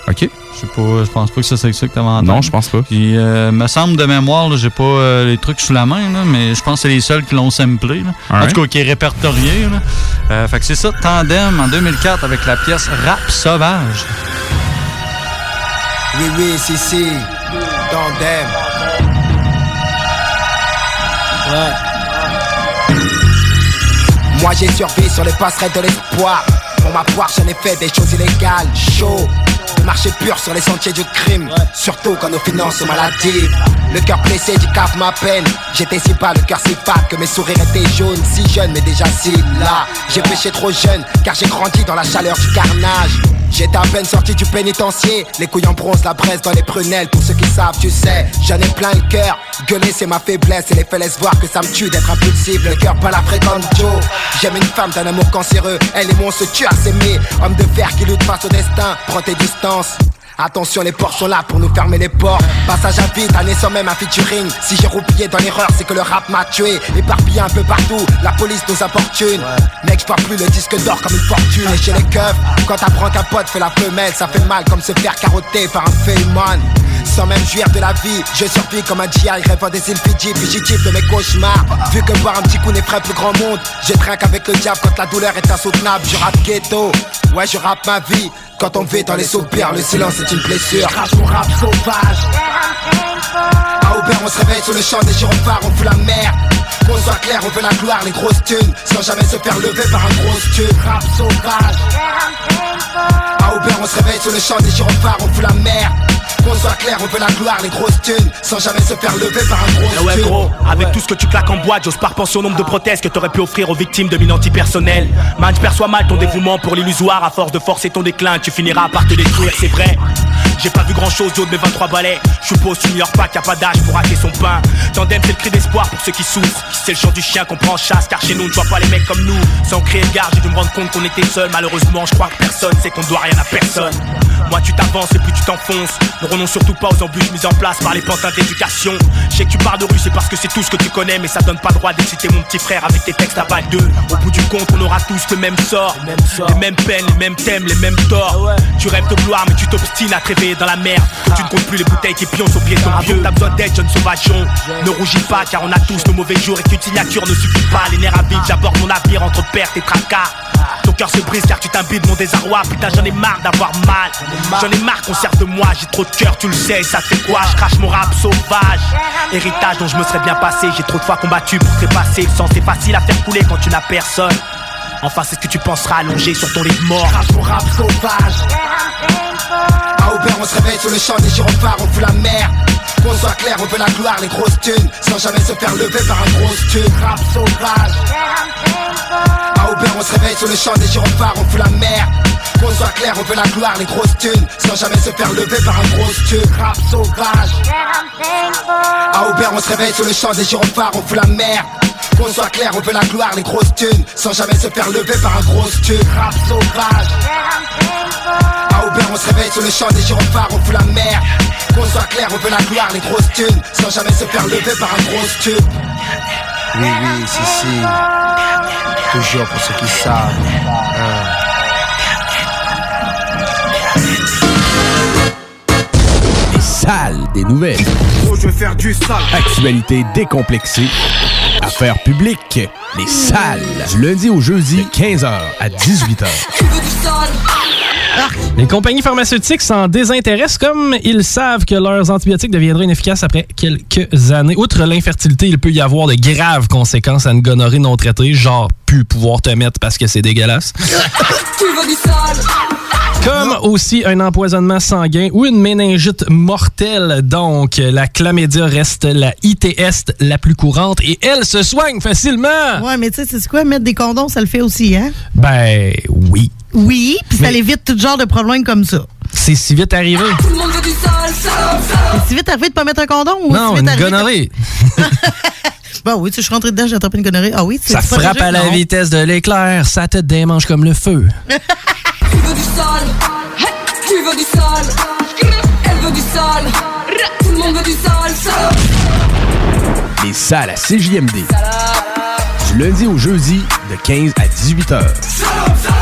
OK. Je sais pas, je pense pas que ça c'est ça que t'avais entendu. Non, je pense pas. Puis, euh, me semble de mémoire, là, j'ai pas euh, les trucs sous la main, là, mais je pense que c'est les seuls qui l'ont samplé. Là. En tout cas, qui est répertorié. Là. Euh, fait que c'est ça, Tandem en 2004 avec la pièce Rap Sauvage. Oui, oui, si, si. Tandem. Moi j'ai survécu sur les passerelles de l'espoir. Pour ma poire, j'en ai fait des choses illégales. Chaud. De marcher pur sur les sentiers du crime. Surtout quand nos finances sont maladives. Le cœur blessé du cave ma peine. J'étais si bas, le cœur si fat que mes sourires étaient jaunes. Si jeune, mais déjà si là. J'ai péché trop jeune, car j'ai grandi dans la chaleur du carnage. J'étais à peine sorti du pénitencier, les couilles en bronze, la braise dans les prunelles. Pour ceux qui savent, tu sais, j'en ai plein le cœur. Gueuler, c'est ma faiblesse, et les faits laissent voir que ça me tue d'être impulsif. Le cœur pas la fréquente Joe. J'aime une femme d'un amour cancéreux, elle et moi on se tue à s'aimer. Homme de fer qui lutte face au destin, prends tes distances. Attention, les portes sont là pour nous fermer les portes. Passage à vide, année sans même un featuring. Si j'ai roupillé dans l'erreur, c'est que le rap m'a tué. Éparpillé un peu partout, la police nous importune. Mec, je plus le disque d'or comme une fortune. Et chez les keufs, quand t'apprends qu'un pote fait la femelle, ça fait mal comme se faire carotter par un feuilleman. Sans même jouir de la vie, je survis comme un GI rêvant des îles Fidji, fugitif de mes cauchemars. Vu que boire un petit coup n'est ferait plus grand monde, je trinque avec le diable quand la douleur est insoutenable. Je rappe ghetto, ouais, je rappe ma vie. Quand on vit dans les soupirs, le silence est une blessure. Crache mon rap sauvage. À Aubert, on se réveille sur le champ des gyrophares, on fout la merde. Qu'on soit clair, on veut la gloire, les grosses thunes, sans jamais se faire lever par un gros tube. Rap sauvage. À Aubert, on se réveille sur le champ des gyrophares, on fout la merde. Qu'on soit clair, on veut la gloire, les grosses thunes, sans jamais se faire lever par un gros Ah ouais gros, avec tout ce que tu claques en boîte, j'ose pas repenser au nombre de prothèses que t'aurais pu offrir aux victimes de mine antipersonnelle. Man, je perçois mal ton dévouement pour l'illusoire, à force de forcer ton déclin, tu finiras par te détruire, c'est vrai. J'ai pas vu grand chose haut de mes 23 balais. Je suppose tu n'ignores pas qu'il a pas d'âge pour rater son pain. Tandem, c'est le cri d'espoir pour ceux qui souffrent. C'est le chant du chien qu'on prend en chasse, car chez nous, ne vois pas les mecs comme nous. Sans créer de garde, j'ai dû me rendre compte qu'on était seul. Malheureusement, je crois que personne sait qu'on doit rien à personne. Moi, tu t'avances et plus tu t'enfonces. Ne renonce surtout pas aux embûches mises en place par les pantins d'éducation. Je sais que tu parles de rue, c'est parce que c'est tout ce que tu connais, mais ça donne pas droit d'exciter mon petit frère avec tes textes à balle 2. Au bout du compte, on aura tous le même sort. Les mêmes peines, les mêmes thèmes, les mêmes torts. Tu rêves de gloire, mais tu t'obstines à te réveiller dans la merde. Tu ne comptes plus les bouteilles qui pioncent au pied de ton vieux. T'as besoin d'aide, jeune sauvageon. Ne rougis pas, car on a tous nos mauvais jours et qu'une signature ne suffit pas. Les nerfs à j'aborde mon avenir entre perte et tracas. Ton cœur se brise car tu t'imbibes mon désarroi. Putain, j'en ai marre d'avoir mal. J'en ai marre qu'on serve de moi. J'ai trop de cœur, tu le sais. Ça fait quoi? Je crache mon rap sauvage. Héritage dont je me serais bien passé. J'ai trop de fois combattu pour trépasser. Le sang, c'est facile à faire couler quand tu n'as personne. Enfin, c'est ce que tu penseras allongé sur ton lit de mort. Crache mon rap sauvage. À Aubert, on se réveille sur le champ des gyrophares, on fout la merde. Qu'on soit clair, on veut la gloire, les grosses thunes, sans jamais se faire lever par un gros thune. Rap sauvage. À Aubert, on se réveille sur le champ des gyrophares, on fout la merde. Qu'on soit clair, on veut la gloire, les grosses thunes, sans jamais se faire lever par un gros thune. Rap sauvage. Aubert, on se réveille sur le champ des gyrophares, on fout la merde. Qu'on soit clair, on veut la gloire, les grosses thunes, sans jamais se faire lever par un gros thune. Rap sauvage. À Aubert, on se réveille sur le champ des gyrophares, on fout la merde. Qu'on soit clair, on veut la gloire, les grosses thunes, sans jamais se faire lever par un gros thune. Oui, oui, si, si. Toujours pour ceux qui savent. Hein. Les salles des nouvelles. Oh, je vais faire du sale. Actualité décomplexée. Affaires publiques. Les salles. Du lundi au jeudi, 15h à 18h. Les compagnies pharmaceutiques s'en désintéressent comme ils savent que leurs antibiotiques deviendraient inefficaces après quelques années. Outre l'infertilité, il peut y avoir de graves conséquences à une gonorrhée non traitée, genre plus pouvoir te mettre parce que c'est dégueulasse. Tu veux du sale Comme aussi un empoisonnement sanguin ou une méningite mortelle. Donc, la chlamydia reste la ITS la plus courante et elle se soigne facilement. Ouais, mais tu sais, c'est quoi? Mettre des condoms, ça le fait aussi, hein? Ben oui. Oui, puis ça Mais- évite tout genre de problèmes comme ça. C'est si vite arrivé. Tout le monde veut du sale, sale, sale C'est si vite arrivé de pas mettre un condom ou Non, si vite une arrivé de- gonorrhée. Bon, oui, tu sais, je suis rentré dedans, j'ai attrapé une gonorrhée. Ah oui, c'est Ça c'est pas frappe à la Non. vitesse de l'éclair, ça te démange comme le feu. Tu veux du sale. Tu veux du sale. Elle veut du sale. Tout le monde veut du sale, sale. Les salles à CJMD. Du lundi au jeudi, de 15 à 18h.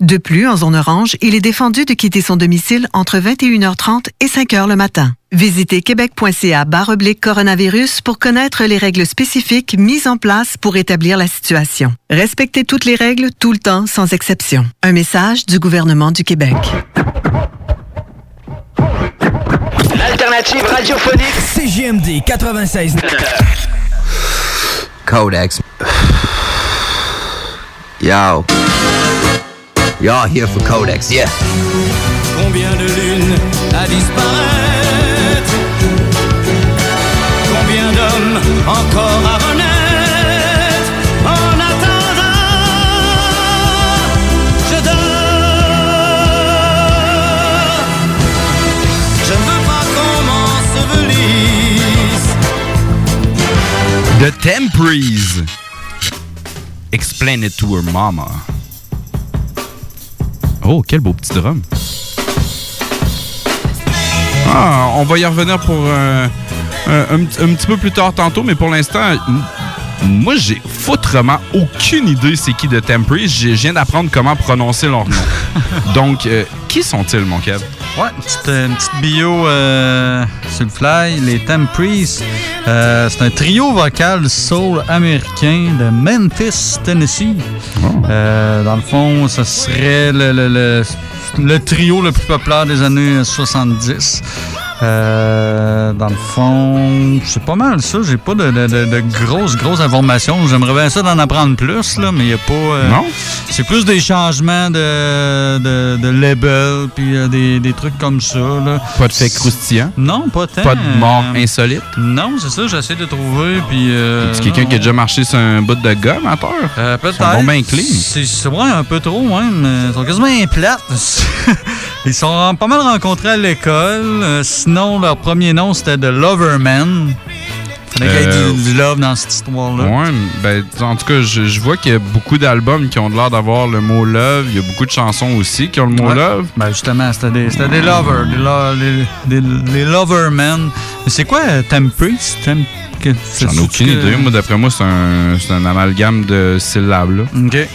De plus, en zone orange, il est défendu de quitter son domicile entre 21h30 et 5h le matin. Visitez québec.ca oblique coronavirus pour connaître les règles spécifiques mises en place pour établir la situation. Respectez toutes les règles tout le temps sans exception. Un message du gouvernement du Québec. L'alternative radiophonique CGMD 96. Codex. Yo. Y'all here for Codex, yeah. Combien de lunes à disparaître? Combien d'hommes encore à renaître? En attendant, je dors Je ne veux pas qu'on m'ensevelisse The Temprees. Explain it to her mama. Oh, quel beau petit drum. Ah, on va y revenir pour un, euh, un, petit- un petit peu plus tard tantôt, mais pour l'instant, moi, j'ai foutrement aucune idée c'est qui de Temporary. Je viens d'apprendre comment prononcer leur nom. Donc, euh, qui sont-ils, mon Kev? Ouais, une petite, une petite bio euh, sur le fly. Les Temprees, euh, c'est un trio vocal soul américain de Memphis, Tennessee. Euh, dans le fond, ce serait le, le- le- le trio le plus populaire des années 70. Euh, dans le fond, c'est pas mal ça. J'ai pas de, de- de- de grosses, grosses informations. J'aimerais bien ça d'en apprendre plus, là, mais il n'y a pas. euh, Non? C'est plus des changements de, de, label, puis euh, des, des trucs comme ça. Là. Pas de fait croustillant? Non, pas tant. Pas de mort insolite? Non, c'est ça, j'essaie de trouver. Puis. C'est quelqu'un qui a déjà marché sur un bout de gomme à? Euh, peut-être. Ils sont bien clean. C'est vrai, un peu trop, même. Ils sont quasiment plates. Ils sont pas mal rencontrés à l'école. Sinon, leur premier nom, c'était The Loverman. Fallait qu'il y ait Euh, du, du love dans cette histoire-là. Ouais, ben, en tout cas, je, je vois qu'il y a beaucoup d'albums qui ont l'air d'avoir le mot love. Il y a beaucoup de chansons aussi qui ont le mot Ouais. love. Ben justement, c'était des, c'était des lovers, des, lo- les, des- les lovermen. Mais c'est quoi euh, Tempest? Temp- J'en ai aucune que- idée. Moi, d'après moi, c'est un, c'est un amalgame de syllabes. Là. OK.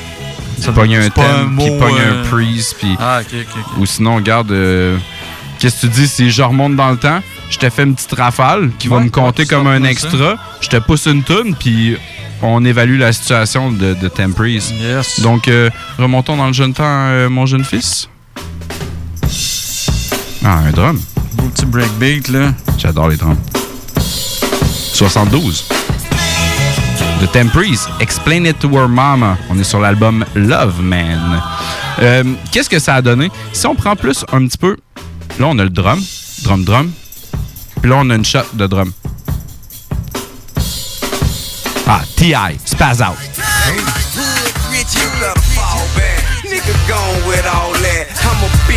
Ça pogne un c'est pas un thème, mot, pogne un freeze. Puis... Ah, OK, OK, OK. Ou sinon, regarde, euh, qu'est-ce que tu dis? Si je remonte dans le temps? Je te fais une petite rafale qui va me compter comme un ça. extra. Je te pousse une toune, puis on évalue la situation de, de. Yes. Donc, euh, remontons dans le jeune temps, euh, mon jeune fils. Ah, un drum. Beau petit breakbeat, là. J'adore les drums. 72. The Temprees, Explain It to Her Mama. On est sur l'album Love Man. Euh, Qu'est-ce que ça a donné? Si on prend plus un petit peu, là on a le drum, drum, drum. Puis là on a une shot de drum. Ah, T.I., Spaz Out.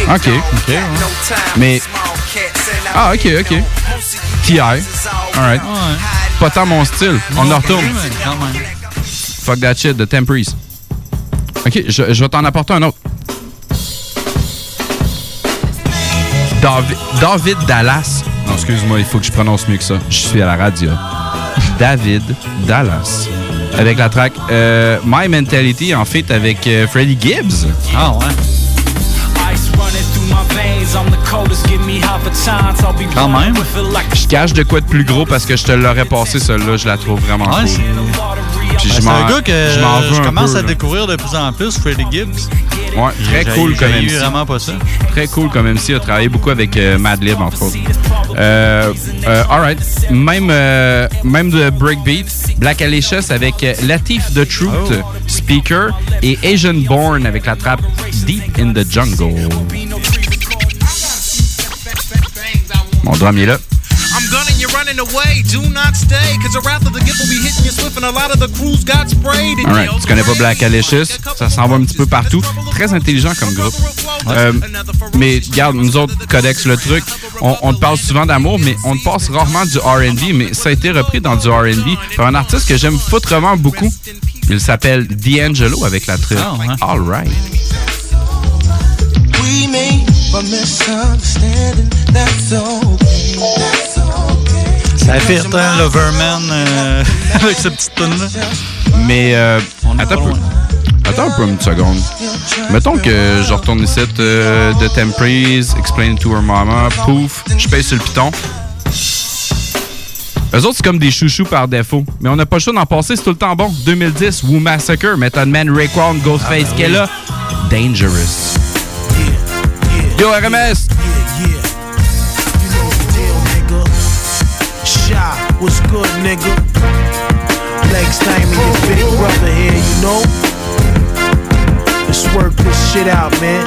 OK, OK. Mais. Ah, OK, OK. T.I. Alright. Pas tant mon style. On en retourne. Fuck that shit de Temprees. OK, je, je vais t'en apporter un autre. Davi- David Dallas. Non, excuse-moi, il faut que je prononce mieux que ça. Je suis à la radio. David Dallas. Avec la track euh, My Mentality, en fait, avec euh, Freddie Gibbs. Ah ouais. Quand même. Je cache de quoi de plus gros parce que je te l'aurais passé, celle-là. Je la trouve vraiment Ouais, cool. c'est- Ben, un gars que je commence peu, à là. découvrir de plus en plus, Freddie Gibbs. Ouais, très cool comme MC. vraiment pas ça. Très cool comme MC. Il a travaillé beaucoup avec euh, Madlib, entre autres. Euh, euh, alright. Même, euh, même de Breakbeat, Black Alicious avec Latif The Truth, Oh. Speaker, et Asian Born avec la trappe Deep in the Jungle. Mon drum est là. I'm gunning, you're running away. Do not stay, cause the wrath of the gift will be hitting you swift, and a lot of the crews got sprayed. And Alright, tu connais pas Black Alicious, ça s'en va un petit peu partout. Très intelligent comme groupe. Euh, mais regarde, nous autres, Codex, le truc, on, on te parle souvent d'amour, mais on te passe rarement du R&B, mais ça a été repris dans du R&B par un artiste que j'aime foutrement beaucoup. Il s'appelle D'Angelo avec la triple Alright. We made a misunderstanding. That's okay. That's okay. Ça fait hein, Loverman euh, avec cette petite tune là Mais euh, attends un peu. Attends un peu une seconde. Mettons que je retourne ici euh, de Temprees, Explain to Her Mama, pouf, je paye sur le piton. Eux autres, c'est comme des chouchous par défaut. Mais on n'a pas le choix d'en passer, c'est tout le temps bon. 2010, Woo Massacre, Method Man, Raekwon, Ghostface, Ah, Killa, Dangerous. Yo, RMS! What's good, nigga? Legs time and your big brother here, you know? Let's work this shit out, man.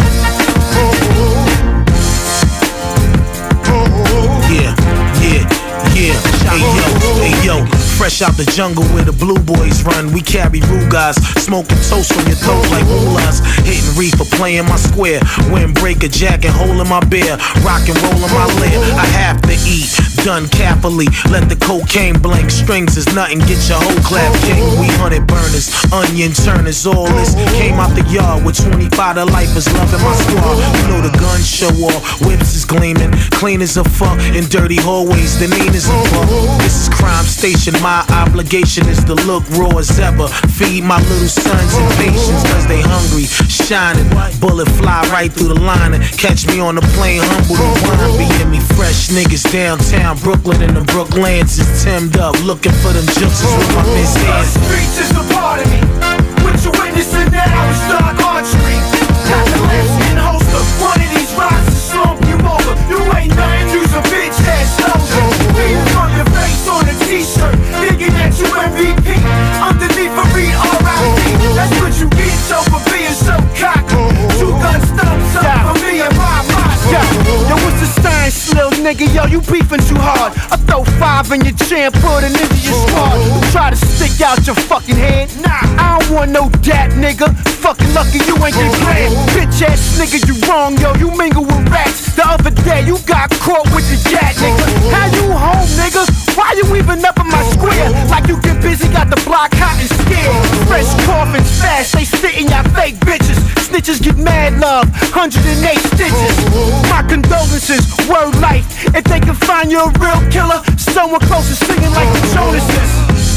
Yeah, yeah, yeah. Hey yo, hey yo. Fresh out the jungle where the blue boys run. We carry Rugas, smoking toast on your throat like mullahs. Hitting reefer, playing my square. Windbreaker jacket, holding my beer. Rock and roll in my lair. I have to eat. Done carefully. Let the cocaine blank strings is nothing. Get your whole clap king. We hunted burners, onion turners, all this came out the yard with 25 to life is loving my squad. You know the guns show off, whips is gleaming, clean as a fuck in dirty hallways. The name is a fuck. This is crime station. My obligation is to look raw as ever. Feed my little sons and patience cause they hungry, shining. Bullet fly right through the line and catch me on the plane, humble to wine. Be in me fresh niggas downtown Brooklyn and the Brooklands is timmed up, looking for them juices with my miss hands. streets is a part of me. What you witnessing now is dark archery. Nigga? Yo, you beefing too hard. I throw five in your chin, put it into your squad. Try to stick out your fucking head. Nah, I don't want no dat, nigga. Fucking lucky you ain't get grand. Bitch ass nigga, you wrong, yo. You mingle with rats. The other day, you got caught with the gat, nigga. How you home, nigga? Why you even up in my square? Like you get busy, got the block hot and scared. Fresh coffins fast, they spitting y'all fake bitches. Snitches get mad love, 108 stitches. My condolences, word life. If they can find you a real killer, someone close to singing like the Jonases.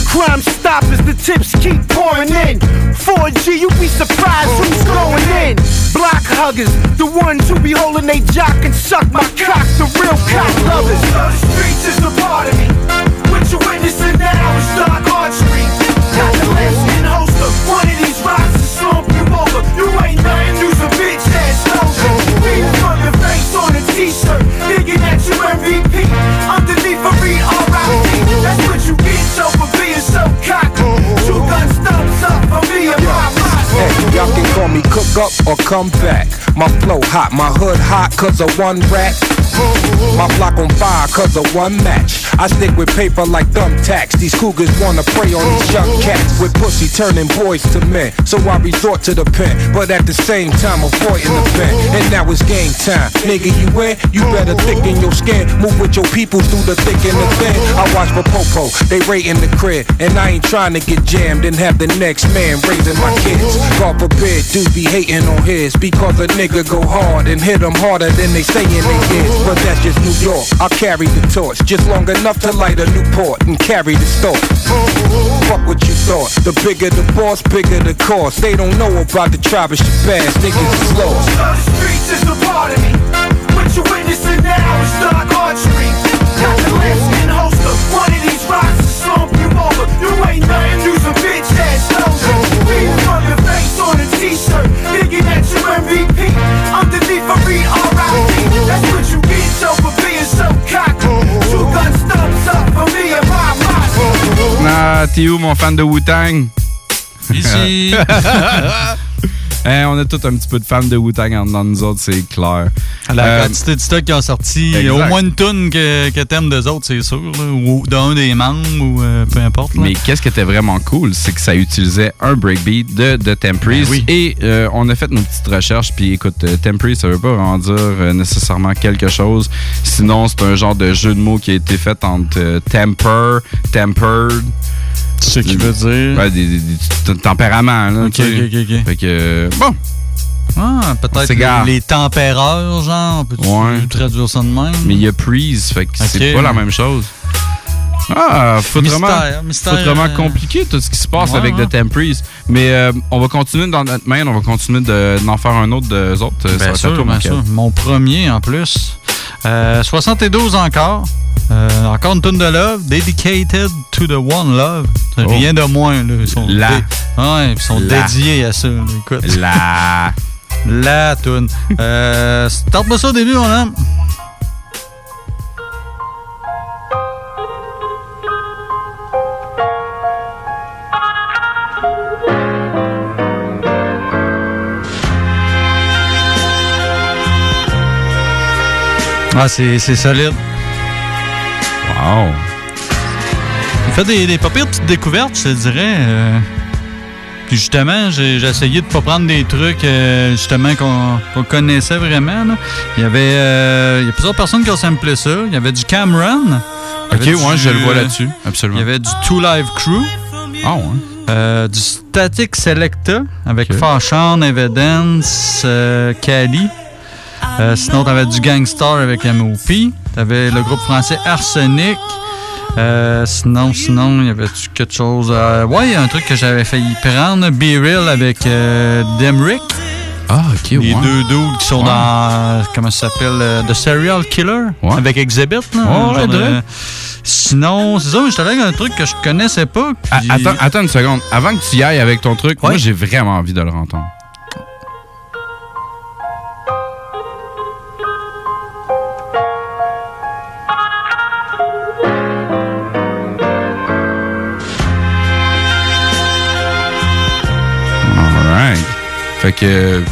Crime stoppers, the tips keep pouring in. 4G, you'd be surprised who's going in. Block huggers, the ones who be holding they jock and suck my cock, the real cock lovers. The streets is a part of me. What you witnessing now is dark archery. Got me cook up or come back. My flow hot, my hood hot cause of one rat. My block on fire cause of one match. I stick with paper like thumbtacks. These cougars wanna prey on these young cats with pussy turning boys to men. So I resort to the pen, but at the same time avoiding the pen. And now it's game time. Nigga, you in? You better thicken your skin. Move with your people through the thick and the thin. I watch for Popo, they raiding the crib. And I ain't trying to get jammed and have the next man raising my kids. God forbid, dudes be hating on his because a nigga go hard and hit them harder than they saying they is. But that's just New York. I'll carry the torch just long enough to light a Newport and carry the store. Fuck what you thought. The bigger the boss, bigger the cost. They don't know about the tribe of Shabazz. Niggas is lost. The streets is a part of me. What you witnessing now is dark archery. Got the lambskin holster. One of these rocks will slump you over. You ain't nothing, you's a bitch ass soldier. Reading from your face on a t-shirt. Thinking that you MVP. Ah, t'es où, mon fan de Wu-Tang? Ici. Hein, on a tous un petit peu de fans de Wu-Tang en dedans de nous autres, c'est clair. La Euh, quantité de stock qui ont sorti, il y a exact. au moins une tonne que, que t'aimes d'eux autres, c'est sûr. là, ou d'un des membres, ou euh, peu importe. là. Mais qu'est-ce qui était vraiment cool, c'est que ça utilisait un breakbeat de, de. Ben oui. Et euh, on a fait nos petites recherches. Puis écoute, euh, Temporary, ça veut pas vraiment dire nécessairement quelque chose. Sinon, c'est un genre de jeu de mots qui a été fait entre temper, tempered. Ce qui veut dire. Ouais, des, des- des tempéraments. Là, Ok, ok, ok. Fait que, euh, bon. Ah, peut-être les, les tempéreurs, genre. Peux-tu Ouais. traduire ça de même? Mais il y a Preeze, fait que c'est pas la même chose. Ah, faut Mystère, vraiment, mystère, vraiment euh, compliqué tout ce qui se passe ouais, avec ouais. The Temprees. Mais euh, on va continuer dans notre main, on va continuer de- d'en faire un autre de autres. Ça va Bien à sûr, bien sûr. Mon premier en plus. Euh, 72 encore. Euh, encore une tonne de love. Dedicated to the one love. Oh. Rien de moins. Là. Ils sont, La. dé- ouais, ils sont La. dédiés à ça. là. Écoute. La. La toune. Euh, Starte-moi ça au début, mon homme. Ah, c'est solide. Wow. Il fait des, des pas pires petites découvertes, je te dirais. euh. Puis justement, j'ai essayé de pas prendre des trucs euh, justement qu'on connaissait vraiment. là. Il y avait euh, il y a plusieurs personnes qui ont samplé ça. Il y avait du Cameron. Ok, ouais, je le vois là-dessus. Absolument. Il y avait du Two Live Crew. Ah ouais. Euh, du Static Selecta avec Fashion, Evidence, euh, Cali. Euh, sinon, t'avais du Gangstar avec MOP. T'avais le groupe français Arsenic. Euh, sinon, sinon, il y avait quelque chose. euh, ouais, il y a un truc que j'avais failli prendre. Be Real avec euh, Demrick. Ah, ok, Les ouais. deux dudes qui sont Ouais. dans. Comment ça s'appelle euh, The Serial Killer. Avec Exhibit. Là, Ouais, ouais, de- ouais. Sinon, c'est ça, j'étais avec un truc que je connaissais pas. Puis- attends, attends une seconde. Avant que tu y ailles avec ton truc, moi, j'ai vraiment envie de le entendre. Fait que,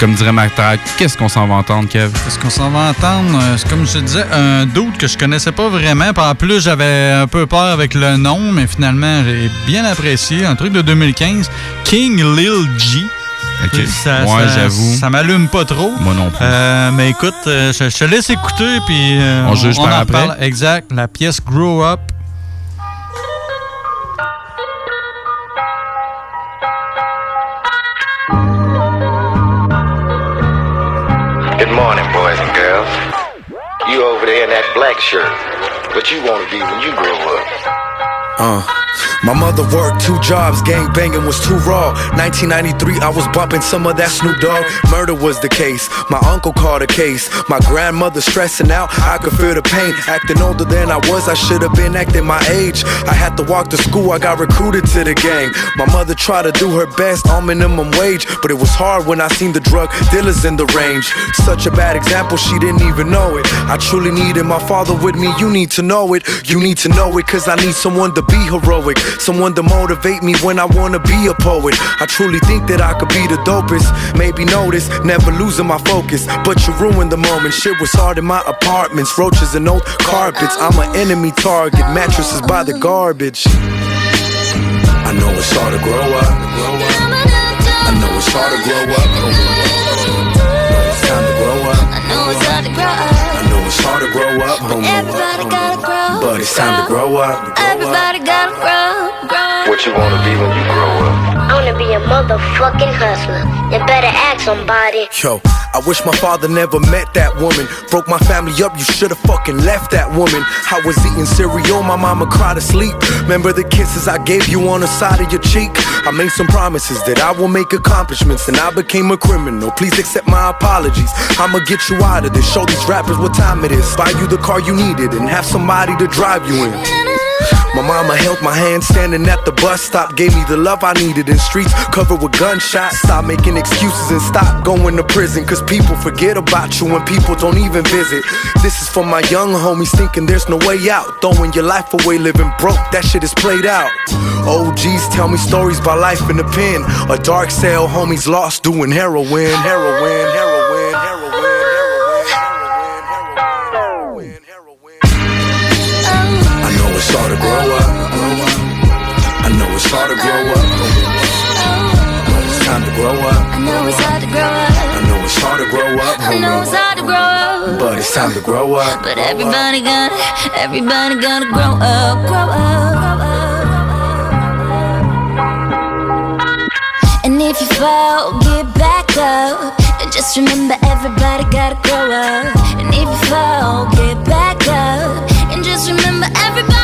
comme dirait Martha, qu'est-ce qu'on s'en va entendre, Kev? Qu'est-ce qu'on s'en va entendre? Euh, C'est comme je te disais, un doute que je connaissais pas vraiment. Puis en plus, j'avais un peu peur avec le nom, mais finalement, j'ai bien apprécié. Un truc de 2015, King Lil G. Ok. Ça, Ouais, ça- j'avoue. Ça m'allume pas trop. Moi non plus. Euh, mais écoute, euh, je, je te laisse écouter, puis euh, On juge par en après. reparle. Exact. La pièce Grow Up. Morning, boys and girls. You over there in that black shirt. What you want to be when you grow up? Uh, my mother worked two jobs, gang banging was too raw. 1993, I was bumping some of that Snoop Dogg. Murder was the case. My uncle called a case. My grandmother stressing out, I could feel the pain. Acting older than I was, I should have been acting my age. I had to walk to school, I got recruited to the gang. My mother tried to do her best on minimum wage, but it was hard when I seen the drug dealers in the range. Such a bad example, she didn't even know it. I truly needed my father with me, you need to know it. You need to know it, cause I need someone to be heroic. Someone to motivate me when I wanna be a poet. I truly think that I could be the dopest. Maybe notice, never losing my focus. But you ruined the moment. Shit was hard in my apartments, roaches and old carpets. I'm an enemy target, mattresses by the garbage. I know it's hard to grow up. I know it's hard to grow up. It's time to grow up. I know it's hard to grow up. I know it's hard to grow up. Everybody gotta grow. But it's time to grow up. Everybody gotta grow, grow. What you want to be when you grow up? I wanna be a motherfucking hustler. You better ask somebody. Yo, I wish my father never met that woman. Broke my family up, you should've fucking left that woman. I was eating cereal, my mama cried asleep. Remember the kisses I gave you on the side of your cheek? I made some promises that I will make accomplishments, and I became a criminal. Please accept my apologies. I'ma get you out of this. Show these rappers what time it is. Buy you the car you needed, and have somebody to drive you in. My mama held my hand standing at the bus stop, gave me the love I needed in streets covered with gunshots. Stop making excuses and stop going to prison, cause people forget about you when people don't even visit. This is for my young homies thinking there's no way out. Throwing your life away, living broke, that shit is played out. OGs tell me stories about life in the pen. A dark cell, homies lost doing heroin, heroin, heroin, I know it's hard to grow up. I know it's hard to grow up. Grow up. I know it's hard to grow up. I know it's hard to grow up. I know it's hard to grow up. But it's time to grow up. But everybody gotta, everybody gotta grow up, grow up, grow up. And if you fall, get back up. And just remember, everybody gotta grow up. And if you fall, get back up. And just remember, everybody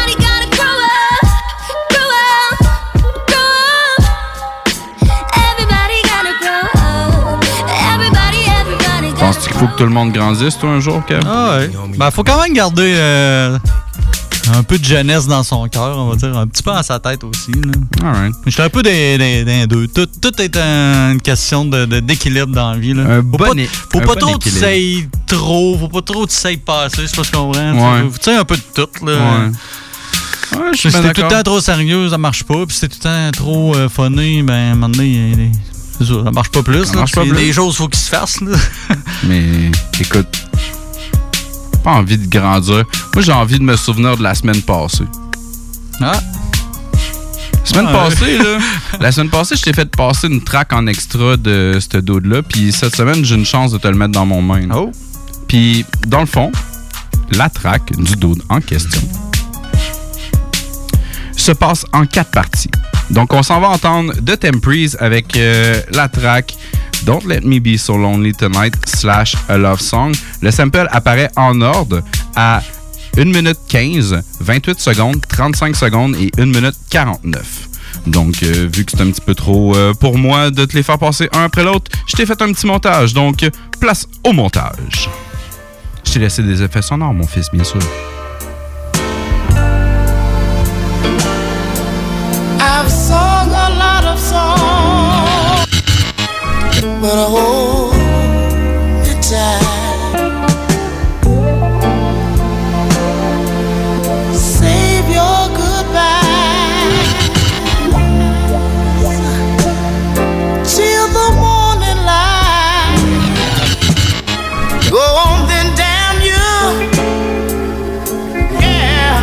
faut que tout le monde grandisse, toi, un jour, Kev? Ah ouais. Ben, faut quand même garder euh, un peu de jeunesse dans son cœur, on va dire. Un petit peu dans sa tête aussi. Là. Alright. Je suis un peu des, des- des deux. Tout, tout est un- une question de- de- d'équilibre dans la vie. Là. Un faut bon pas, faut un pas bon trop équilibre. t'essayer trop, faut pas trop t'essayer passer, c'est pas ce qu'on. Tu sais, un peu de tout. Là. Ouais. Ouais, si t'es tout le temps trop sérieux, ça marche pas. Puis si t'es tout le temps trop euh, funny, ben, à un moment donné, c'est ça, ça marche pas plus. Ça là. marche pas plus. Des choses, faut qu'ils se fassent. Là. Mais écoute, pas envie de grandir. Moi, j'ai envie de me souvenir de la semaine passée. Ah. Semaine Ah, passée, là, la semaine passée, je t'ai fait passer une track en extra de ce dude-là. Puis cette semaine, j'ai une chance de te le mettre dans mon main. Oh. Puis, dans le fond, la track du dude en question se passe en quatre parties. Donc, on s'en va entendre The Tempries avec euh, la track Don't Let Me Be So Lonely Tonight slash A Love Song. Le sample apparaît en ordre à 1 minute 15, 28 secondes, 35 secondes et 1 minute 49. Donc, euh, vu que c'est un petit peu trop euh, pour moi de te les faire passer un après l'autre, je t'ai fait un petit montage. Donc, place au montage. Je t'ai laissé des effets sonores, mon fils, bien sûr. But I hold you tight. Save your goodbye till the morning light. Go on then, damn you. Yeah.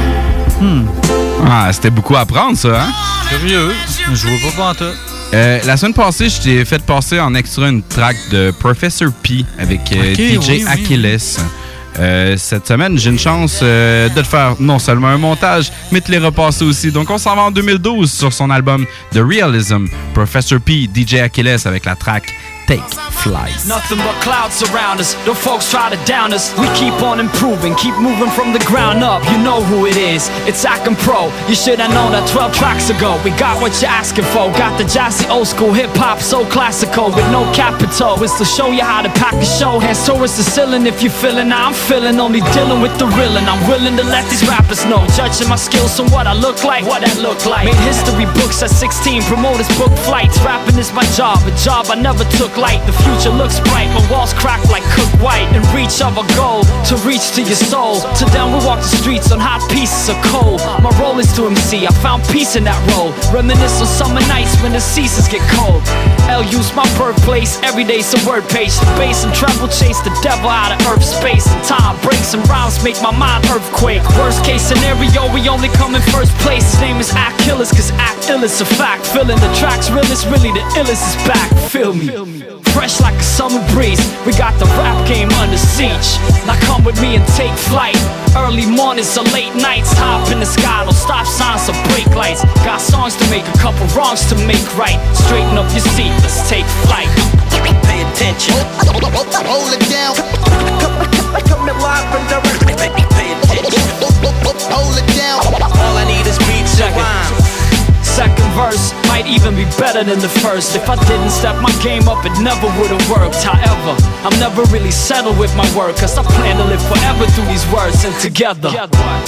Ah, c'était beaucoup à prendre, ça, hein? Curieux. Je vois pas pantoute. Euh, la semaine passée, je t'ai fait passer en extra une track de Professor P avec euh, DJ oui, oui. Achilles. Euh, cette semaine, j'ai une chance de te faire non seulement un montage, mais de les repasser aussi. Donc, on s'en va en 2012 sur son album The Realism. Professor P, DJ Achilles avec la track Take Flight. Nothing but clouds around us. The folks try to down us. We keep on improving, keep moving from the ground up. You know who it is. It's Akin Pro. You should have known that 12 tracks ago. We got what you're asking for. Got the jazzy old school hip hop, so classical with no capital. It's to show you how to pack a show. Hands towards the ceiling if you're feeling. I'm feeling only dealing with the real, and I'm willing to let these rappers know. Judging my skills from what I look like, what I look like. Made history books at 16. Promoters book flights. Rapping is my job, a job I never took light. The future looks bright, My walls crack like cook white. In reach of a goal, to reach to your soul. To them we walk the streets on hot pieces of coal. My role is to MC, I found peace in that role. Reminisce on summer nights when the seasons get cold. LU's my birthplace, every day's a word page. The bass and treble chase the devil out of earth space. And time breaks and rhymes make my mind earthquake. Worst case scenario, we only come in first place. His name is Act Killers, cause act ill is a fact. Feeling the tracks realest, really the illest is back. Feel me. Fresh like a summer breeze, we got the rap game under siege. Now come with me and take flight. Early mornings or late nights, hop in the sky, no stop signs or brake lights. Got songs to make, a couple wrongs to make right. Straighten up your seat, let's take flight. Pay attention. Hold it down. Even be better than the first. If I didn't step my game up, it never would've worked. However, I'm never really settled with my work, cause I plan to live forever through these words. And together,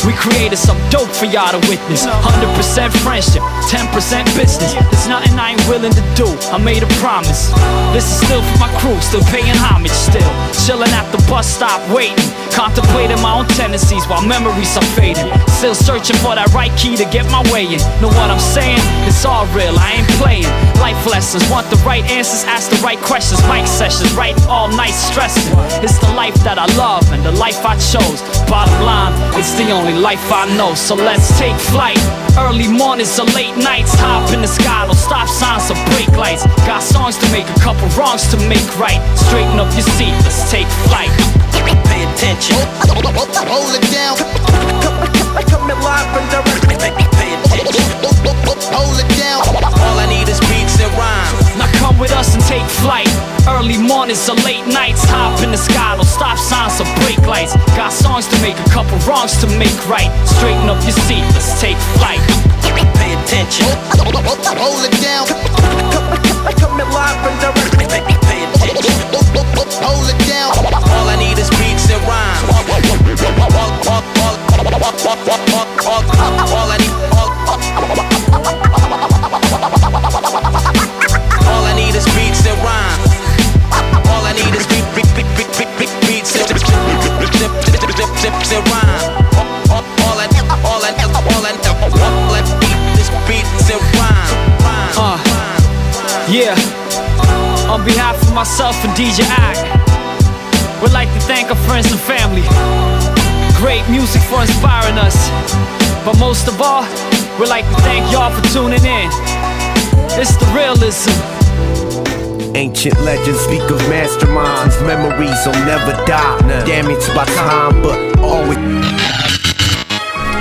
we created some dope for y'all to witness. 100% friendship, 10% business. There's nothing I ain't willing to do. I made a promise. This is still for my crew, still paying homage, still. Chilling at the bus stop, waiting. Contemplating my own tendencies while memories are fading. Still searching for that right key to get my way in. Know what I'm saying? It's all real, I ain't playing. Life lessons, want the right answers, ask the right questions. Mic sessions, writing all night stressing. It's the life that I love and the life I chose. Bottom line, it's the only life I know. So let's take flight. Early mornings or late nights, hop in the sky, no stop signs or brake lights. Got songs to make, a couple wrongs to make right. Straighten up your seat, let's take flight. Attention. Hold it down. Coming live and direct. Pay attention. Hold it down. All I need is beats and rhymes. Come with us and take flight. Early mornings or late nights, hop in the sky, no stop signs or brake lights. Got songs to make, a couple wrongs to make right. Straighten up your seat, let's take flight. Pay attention. Hold it down. Coming live and direct. Pay attention. Hold it down. All I need is beats and rhymes. All I need. Rhymes. Uh, yeah. On behalf of myself and DJ Ack, we'd like to thank our friends and family. Great music for inspiring us. But most of all, We'd like to thank y'all for tuning in. It's the realism. Ancient legends speak of masterminds. Memories will never die. Damaged by time, but always.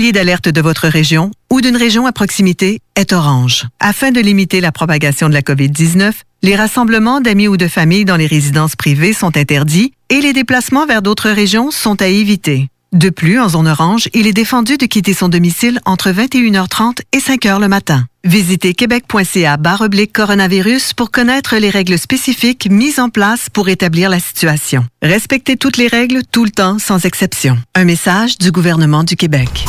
palier d'alerte de votre région ou d'une région à proximité est orange. Afin de limiter la propagation de la COVID-19, les rassemblements d'amis ou de familles dans les résidences privées sont interdits et les déplacements vers d'autres régions sont à éviter. De plus, en zone orange, il est défendu de quitter son domicile entre 21h30 et 5h le matin. Visitez québec.ca oblique coronavirus pour connaître les règles spécifiques mises en place pour établir la situation. Respectez toutes les règles tout le temps sans exception. Un message du gouvernement du Québec.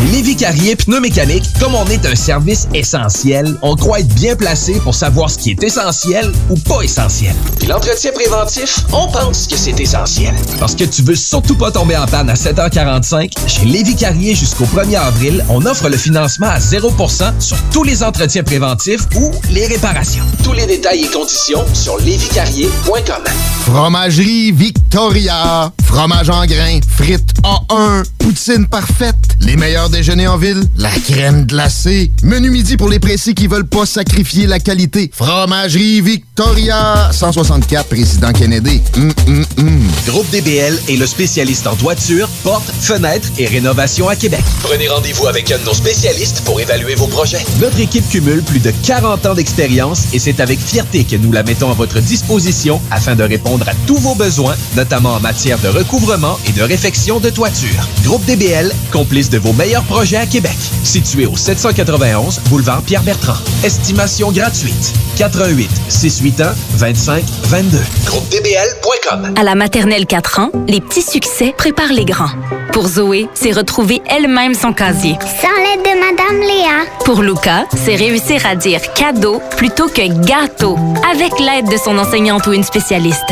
Chez Lévi Carrier Pneumécanique, comme on est un service essentiel, on croit être bien placé pour savoir ce qui est essentiel ou pas essentiel. Puis l'entretien préventif, on pense que c'est essentiel. Parce que tu veux surtout pas tomber en panne à 7h45, chez Lévi Carrier jusqu'au 1er avril, on offre le financement à 0% sur tous les entretiens préventifs ou les réparations. Tous les détails et conditions sur lévicarrier.com. Fromagerie Victoria. Fromage en grains, frites A1, poutine parfaite, les meilleurs déjeuners en ville, la crème glacée, menu midi pour les pressés qui veulent pas sacrifier la qualité. Fromagerie Victoria. 164 Président Kennedy. Hum, hum, hum. Groupe DBL est le spécialiste en toiture, portes, fenêtres et rénovation à Québec. Prenez rendez-vous avec un de nos spécialistes pour évaluer vos projets. Notre équipe cumule plus de 40 ans d'expérience et c'est avec fierté que nous la mettons à votre disposition afin de répondre à tous vos besoins, notamment en matière de recouvrement et de réfection de toiture. Groupe DBL, complice de vos meilleurs projets à Québec. Situé au 791 boulevard Pierre-Bertrand. Estimation gratuite. 88 681 25 22. GroupeDBL.com. À la maternelle 4 ans, les petits succès préparent les grands. Pour Zoé, c'est retrouver elle-même son casier. Sans l'aide de Madame Léa. Pour Luca, c'est réussir à dire cadeau plutôt que gâteau, avec l'aide de son enseignante ou une spécialiste.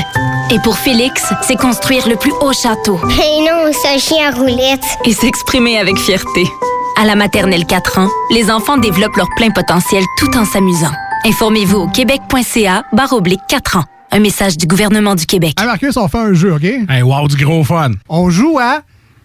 Et pour Félix, c'est construire le plus haut château. Et non, ce chien roulette. Et s'exprimer avec fierté. À la maternelle 4 ans, les enfants développent leur plein potentiel tout en s'amusant. Informez-vous au québec.ca barre oblique 4 ans. Un message du gouvernement du Québec. Hey Marcus, on fait un jeu, OK? Hey, wow, du gros fun. On joue à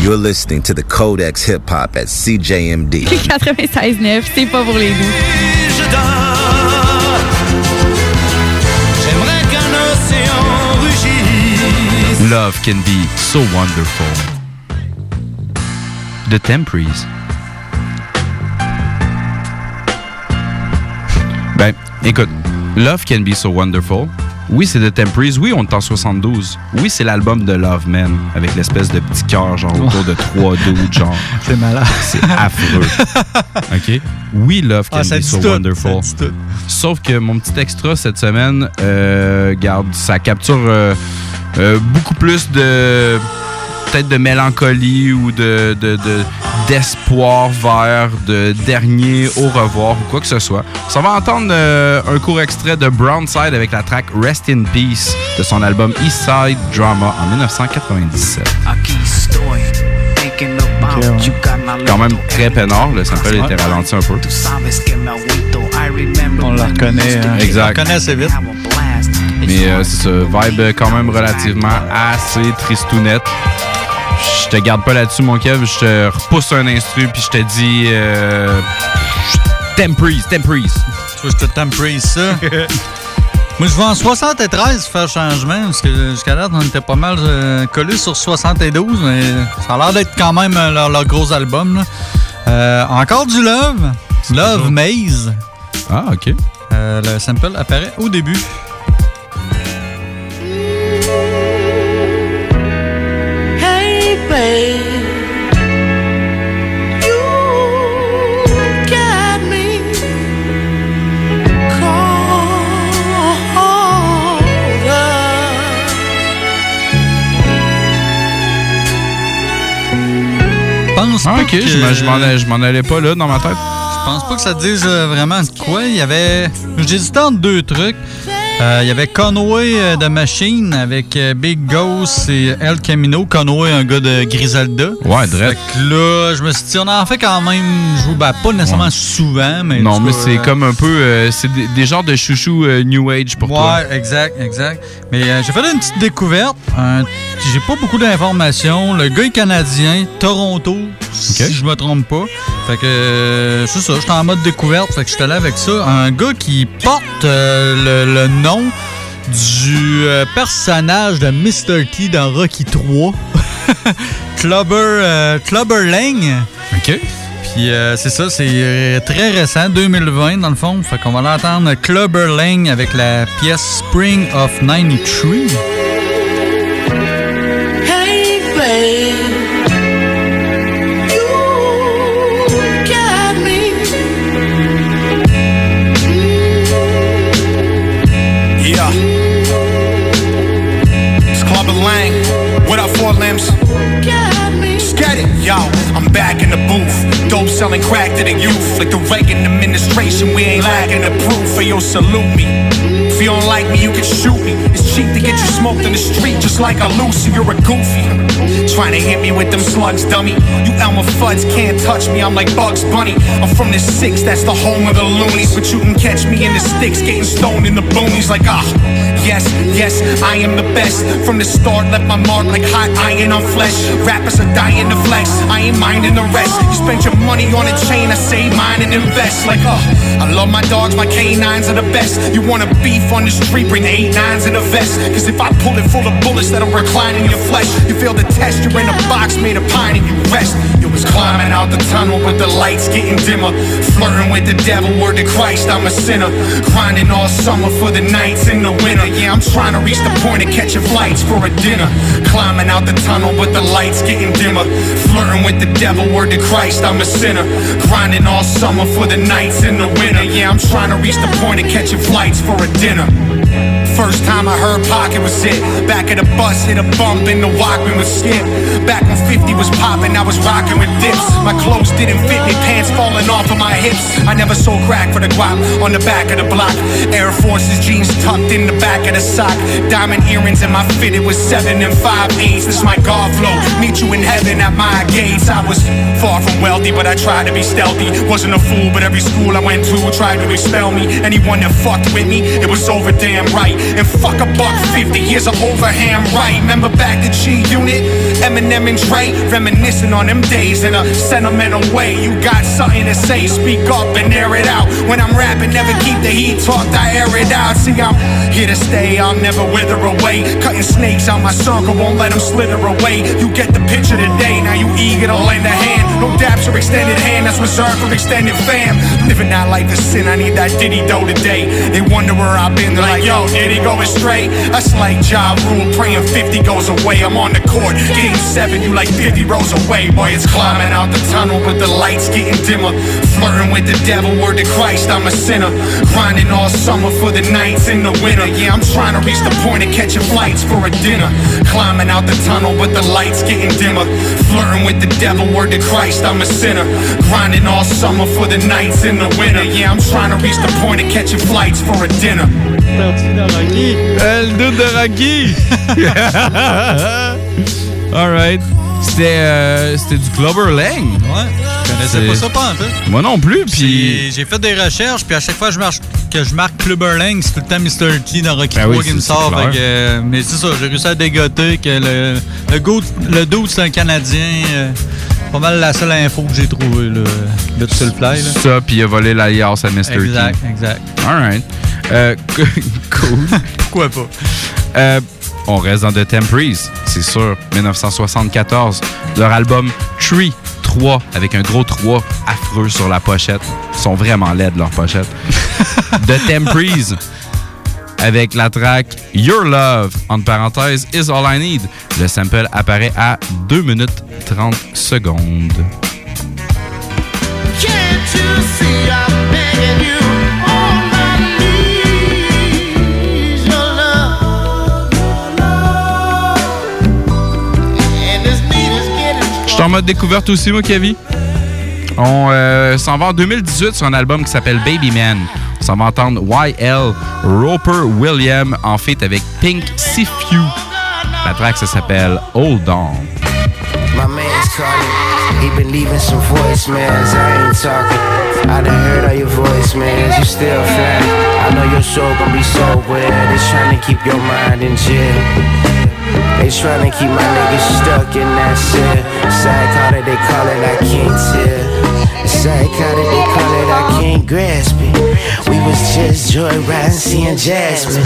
You're listening to the Codex Hip Hop at CJMD. 96.9, c'est pas pour les doux. J'aimerais qu'un océan rugisse. Love can be so wonderful. The Temperies. Ben, écoute, Love can be so wonderful. Oui, c'est The Temperies. Oui, on est en 72. Oui, c'est l'album de Love Man avec l'espèce de petit cœur, genre autour de trois dudes, genre. C'est malade. C'est affreux. OK? Oui, Love can Ah, be so tout, wonderful. ça dit tout. Sauf que mon petit extra cette semaine, euh, garde, ça capture euh, euh, beaucoup plus de peut-être de mélancolie ou de de- de- d'espoir vers de dernier au revoir ou quoi que ce soit. Ça va entendre euh, un court extrait de Brownside avec la track Rest in Peace de son album East Side Drama en 1997. Quand même très peinard, le sample a été ralenti un peu. On la reconnaît. hein. Exact. On la reconnaît assez vite. Mais euh, c'est ça, vibe quand même relativement assez tristounette. Je te garde pas là-dessus, mon Kev. Je te repousse un instru, puis je te dis... Euh, Temperies. Tu veux que je te temprise ça? Moi, je vais en 73 faire changement, parce que jusqu'à date, on était pas mal euh, collés sur 72, mais ça a l'air d'être quand même euh, leur, leur gros album. là. Euh, encore du Love. Love Maze. Ah, OK. Euh, le sample apparaît au début. Hey, babe, you got me pense Ah, pas OK, que- je m'en- je m'en allais- je m'en allais pas là dans ma tête. Je pense pas que ça dise euh, vraiment de quoi. Il y avait. J'hésitais entre deux trucs. Euh, il y avait Conway euh, de Machine avec Big Ghost et El Camino. Conway, un gars de Griselda. Ouais, drette. Fait que là, je me suis dit, on en fait quand même jouer. Ben, pas nécessairement souvent, mais. Non, mais c'est euh, comme un peu. euh, c'est des, des genres de chouchous euh, New Age pour toi. Ouais, exact, exact. Mais j'ai fait une petite découverte. J'ai pas beaucoup d'informations. Le gars est canadien, Toronto, si je me trompe pas. Fait que euh, c'est ça, j'étais en mode découverte. Fait que j'étais là avec ça. Un gars qui porte euh, le, le nom du euh, personnage de Mr. T dans Rocky 3. Clubber, Clubber Lang. OK. Puis euh, c'est ça, c'est très récent, 2020 dans le fond. Fait qu'on va l'entendre Clubber Lang avec la pièce Spring of 93. Selling crack to the youth. Like the Reagan administration, we ain't lacking the proof. Hey, yo, salute me. If you don't like me, you can shoot me. It's cheap to get you smoked in the street, just like a Lucy, you're a goofy. Trying to hit me with them slugs, dummy. You Elmer Fuds can't touch me, I'm like Bugs Bunny. I'm from the six, that's the home of the loonies. But you can catch me in the sticks, getting stoned in the boonies, like ah. Yes, yes, I am the best. From the start, left my mark like hot iron on flesh. Rappers are dying to flex, I ain't minding the rest. You spend your money on a chain, I save mine and invest. Like, uh, I love my dogs, my canines are the best. You wanna beef on the street, bring eight nines in a vest. Cause if I pull it full of bullets that'll recline in your flesh, you fail the test, you're in a box made of pine and you rest. Was climbing out the tunnel with the lights getting dimmer. Flirting with the devil, word to Christ, I'm a sinner. Grinding all summer for the nights in the winter. Yeah, I'm trying to reach the point of catching flights for a dinner. Climbing out the tunnel with the lights getting dimmer. Flirting with the devil, word to Christ, I'm a sinner. Grinding all summer for the nights in the winter. Yeah, I'm trying to reach the point of catching flights for a dinner. First time I heard Pocket was it. Back of the bus, hit a bump and the Walkman was skip. Back when 50 was popping, I was rocking with dips. My clothes didn't fit me, pants falling off of my hips. I never sold crack for the guap on the back of the block. Air Forces jeans tucked in the back of the sock. Diamond earrings in my fit, it was seven and five eighths. This my God flow. Meet you in heaven at my gates. I was far from wealthy, but I tried to be stealthy. Wasn't a fool, but every school I went to tried to expel me. Anyone that fucked with me, it was over damn right. And fuck a buck fifty, here's an overhand right. Remember back to G Unit, Eminem and Dre, reminiscing on them days in a sentimental way. You got something to say, speak up and air it out. When I'm rapping, never keep the heat talked, I air it out. See, I'm here to stay, I'll never wither away. Cutting snakes out my circle, won't let them slither away. You get the picture today, now you eager to lend a hand. No daps or extended hand, that's reserved for extended fam. Living that life is sin, I need that Diddy dough today. They wonder where I've been, they're like, yo, did he go astray? That's like Ja Rule, praying 50 goes away. I'm on the court, game seven, you like 50 rows away. Boy, it's climbing out the tunnel, but the lights getting dimmer. Flirting with the devil, word to Christ, I'm a sinner. Grinding all summer for the nights in the winter. Yeah, I'm trying to reach the point of catching flights for a dinner. Climbing out the tunnel, but the lights getting dimmer. Flirting with the devil, word to Christ, I'm a sinner. Grinding all summer for the nights in the winter. Yeah, I'm trying to reach the point of catching flights for a dinner. El dude de Rocky! Alright. C'était euh, c'était du Glover Lang. Ouais, je connaissais pas ça pas en fait. Moi non plus, puis... J'ai- fait des recherches, puis à chaque fois que je, marche, que je marque Clubber Lang, c'est tout le temps Mr. T dans Rocky Ben 3 oui, qui me sort. fait que, euh, mais c'est ça, j'ai réussi à dégoter que le, le, go- le dude, c'est un Canadien. euh, pas mal la seule info que j'ai trouvée là, de tout le fly. Là. Ça, puis il a volé l'alias à Mr. T. Exact, exact. Alright. Euh, cool. Pourquoi pas? Euh, on reste dans The Temperies, c'est sûr. 1974. Leur album Tree 3. 3 avec un gros 3 affreux sur la pochette. Ils sont vraiment laides, leurs pochettes. The Tempries avec la track Your Love, entre parenthèses, Is All I Need. Le sample apparaît à 2 minutes 30 secondes. Can't you see I'm begging you Je suis en mode découverte aussi, moi, Kevin. On euh, s'en va en 2018 sur un album qui s'appelle Baby Man. S'en va entendre YL Roper William en feat avec Pink Sifu. La track, ça s'appelle Hold On. My man's calling, he been leaving some voicemails. I ain't talking. I done heard all your voicemails. You still flat. I know your show gon' be so weird. They trying to keep your mind in jail. They trying to keep my niggas stuck in that shit. Psychotic, they call it, I can't tell. Psychotic, they call it, I can't grasp it. We was just joyriding, seeing Jasmine.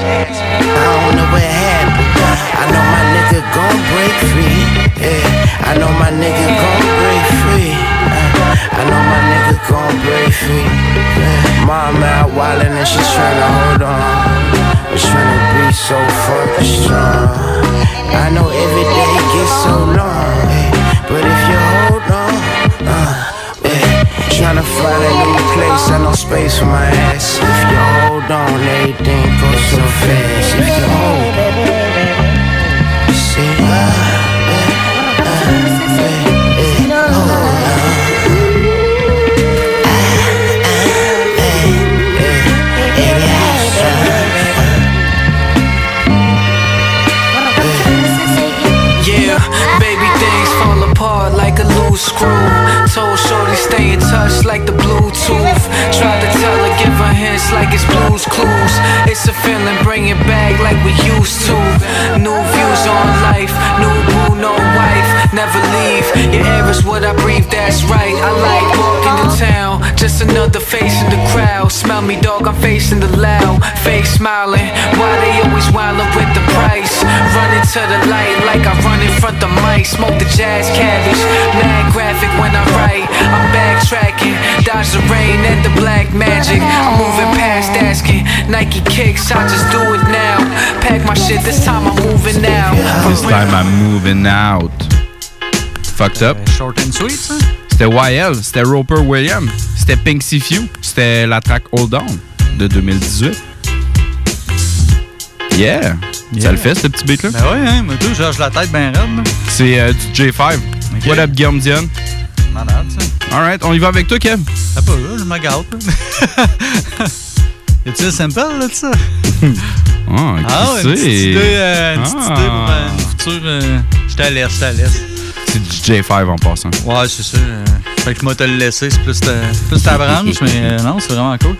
I don't know what happened. I know my nigga gon' break free. Yeah, I know my nigga gon' break free. Uh, I know my nigga gon' break free. Yeah. Mom out wildin' and she's tryna hold on. But tryna be so fucking strong. I know every day gets so long. But if you tryna find a new place, I know space for my ass. If you hold on, everything goes so fast. If you hold uh, uh, uh, uh, hold on. Yeah, baby, things fall apart like a loose screw. Touch like the Bluetooth. Tried to tell her, give her hints like it's blues clues. It's a feeling, bring it back like we used to. New views on life, new boo, no wife. Never leave, your air is what I breathe, that's right. I like walking to town, just another face in the crowd. Smell me, dog, I'm facing the loud. Face smiling, why they always wildin' with the price? Running to the light like I run in front the mic. Smoke the jazz cabbage, mad graphic when I write. I'm backtracking, dodge the rain and the black magic. I'm moving past asking Nike kicks, I just do it now. Pack my shit, this time I'm moving out. This time I'm moving out. Fucked up. Short and sweet, ça? C'était YL, c'était Roper William, c'était Pink Few, c'était la track Hold On de 2018. Yeah! Ça le fait, ce petit beat-là? Ben ouais, hein, mais tout, je la tête bien raide. là. C'est euh, du J5. What up, Guillaume Dion? Malade, ça. Alright, on y va avec toi, Kev. Ah, pas là, je me gâte. là. sample, de ça? Ah, Ah, une petite idée, euh, une petite Ah. idée pour euh, une future. euh, je te laisse, je te laisse. C'est du J5 en passant. Ouais, c'est ça. fait que moi, te le laisser, c'est plus ta, plus ta branche, mais euh, non, c'est vraiment cool.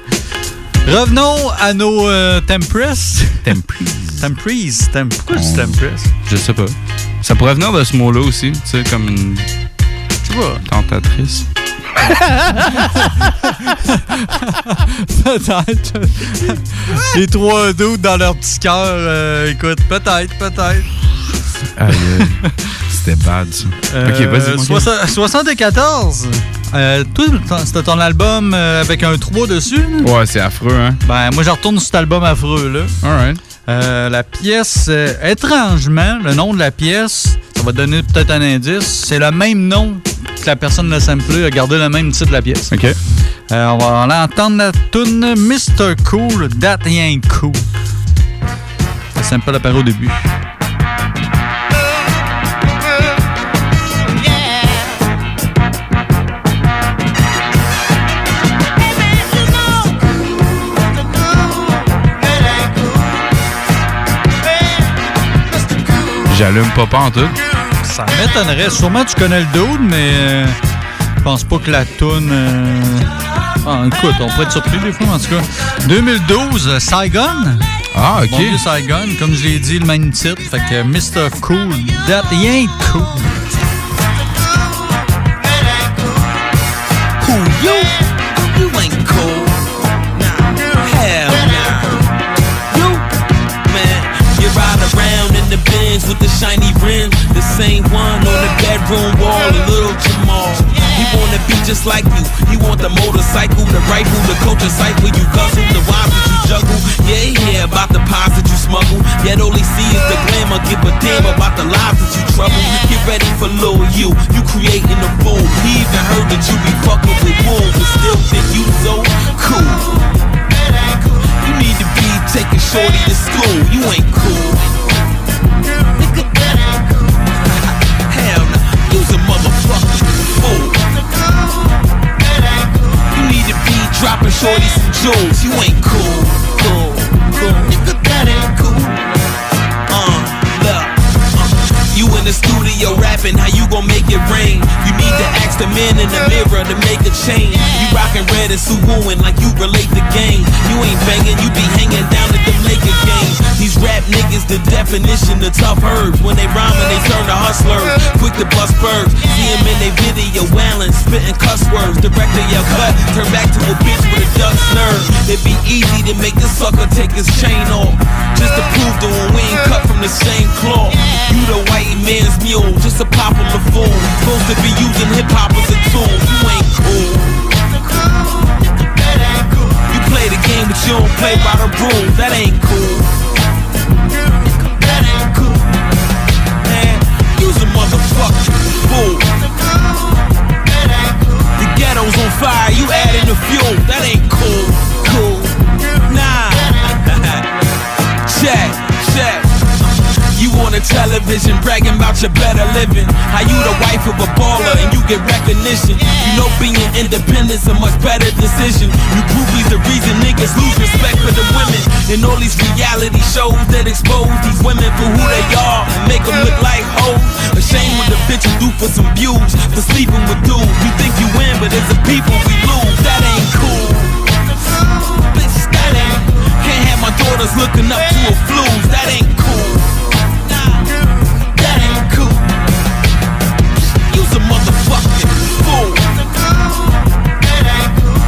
Revenons à nos euh, Tempress. Tempress. Tempress. Tem- Pourquoi On- Tempress? Je sais pas. Ça pourrait venir de ce mot-là aussi, tu sais, comme une. Tu vois. Tentatrice. peut-être. Les trois doutes dans leur petit cœur, euh, écoute, peut-être, peut-être. C'était bad, ça. Euh, ok, vas-y, mon gars. soixante- 74. Euh, toi, c'était ton album euh, avec un 3 dessus? là? Ouais, c'est affreux, hein? Ben, moi, je retourne sur cet album affreux, là. Alright. Euh, la pièce, euh, étrangement, le nom de la pièce, ça va donner peut-être un indice, c'est le même nom que la personne l'a samplé, a gardé le même titre de la pièce. OK. Euh, on va aller entendre la tune Mr. Cool, That Ain't Cool. Le sample apparaît au début. J'allume pas tout. Ça m'étonnerait. Sûrement tu connais le dude, mais euh, je pense pas que la tune. euh, ah, écoute, on pourrait être surpris des fois, en tout cas. 2012, euh, Saigon. Ah, ok. Bon Saigon, comme je l'ai dit, le même titre. Fait que Mr. Cool, that ain't cool. Benz with the shiny rims, the same one on the bedroom wall, a little Jamal. He wanna be just like you. He want the motorcycle, the rifle, the culture where you guzzle, the wives that you juggle. Yeah, yeah, about the pies that you smuggle. Yet all he see is the glamour. Give a damn about the lives that you trouble. Get ready for Lil you. You creating a fool. He even heard that you be fucking with wolves, but still think you so cool. You need to be taking shorty to school. You ain't cool. Dropping shorties and jewels. You ain't cool. Cool, cool. Nigga, that ain't cool. Uh, look. uh, You in the studio rapping, how you gon' make it rain? You need to ask the man in the mirror to make a change. You rockin' red and suwooing like you relate the game. You ain't banging, you be hanging down at them Laker games. These rap niggas, the definition of tough herbs. When they rhyming, they turn to hustlers. Quick to bust birds. See them in they video wailing, spittin' cuss words. Director your cut, turn back to a bitch with a duck's nerve. It'd be easy to make the sucker take his chain off. Just to prove to him we ain't cut from the same cloth. You the white man's mule, just a popular fool. Supposed to be using hip hop as a tool. You ain't cool. You play the game, but you don't play by the rules. That ain't cool. That ain't cool. Man, you's a motherfucking fool. The ghetto's on fire, you adding the fuel. That ain't cool. Cool. Nah. check. On the television bragging about your better living. How you the wife of a baller and you get recognition. You know being independent's a much better decision. You groupies the reason niggas lose respect for the women. And all these reality shows that expose these women for who they are and make them look like hoes. Ashamed what the bitch you do for some views, for sleeping with dudes. You think you win, but it's the people we lose. That ain't cool. Bitch, that ain't. Can't have my daughters looking up to a flues. That ain't cool. A motherfucking fool.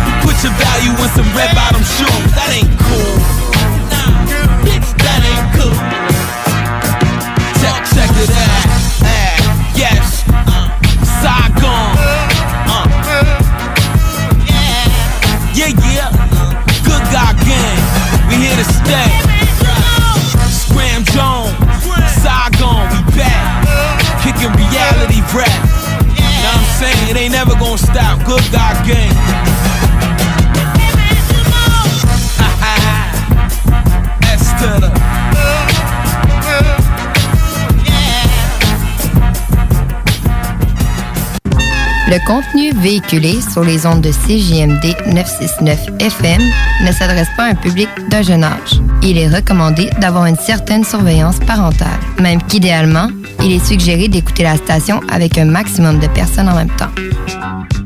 You put your value in some red bottom shoes. That ain't cool. Le contenu véhiculé sur les ondes de CJMD 969 FM ne s'adresse pas à un public d'un jeune âge. Il est recommandé d'avoir une certaine surveillance parentale, même qu'idéalement, il est suggéré d'écouter la station avec un maximum de personnes en même temps.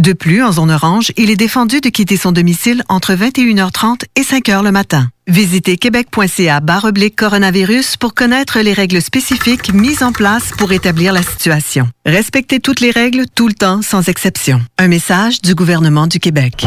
De plus, en zone orange, il est défendu de quitter son domicile entre 21h30 et 5h le matin. Visitez québec.ca oblique coronavirus pour connaître les règles spécifiques mises en place pour établir la situation. Respectez toutes les règles tout le temps sans exception. Un message du gouvernement du Québec.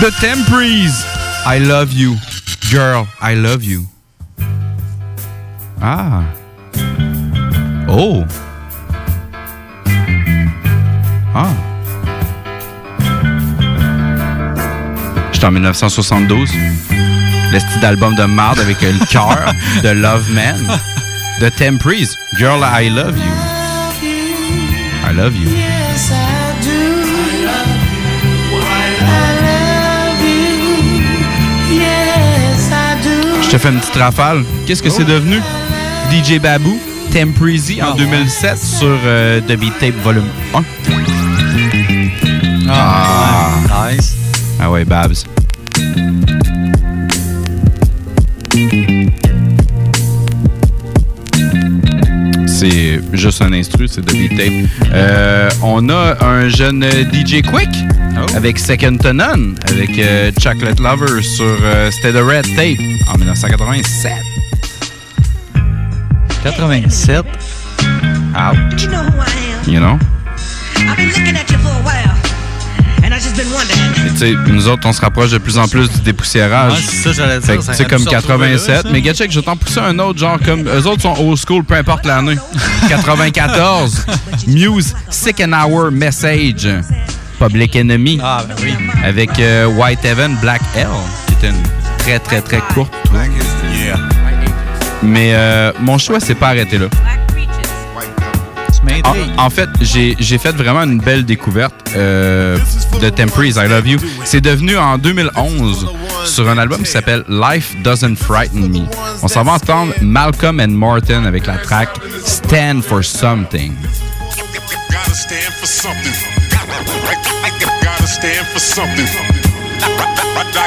The Tempries. I love you. Girl, I love you. Ah. Oh. Ah. J'étais en 1972. Le style d'album de marde avec le cœur de Love Man. The Tempries. Girl, I love you. I love you. Te fais une petite rafale. Qu'est-ce que c'est devenu? DJ Baboo, Tempreezy en 2007 sur euh, The Beat Tape Volume 1. Ah, nice. Ah ouais, Babs. C'est juste un instru, c'est The Beat Tape. Euh, on a un jeune DJ Quick avec Second to None, avec euh, Chocolate Lover sur euh, C'était the Red Tape en 1987. 87. Ouch. You know sais, nous autres, on se rapproche de plus en plus du dépoussiérage. Ouais, c'est ça, j'allais dire, comme se retrouver 87. là, ça. mais Gatchek, je t'en pousser un autre, genre comme. Eux autres sont old school, peu importe l'année. 94. Muse, Sick an Hour Message. Public Enemy. Ah, ben oui. Avec euh, White Heaven, Black Hell, qui était une très, très, très courte. Mais euh, mon choix s'est pas arrêté là. En, fait, j'ai fait vraiment une belle découverte euh, de Temprees, I Love You. C'est devenu en 2011 sur un album qui s'appelle Life Doesn't Frighten Me. On s'en va entendre Malcolm and Martin avec la track Stand for Something.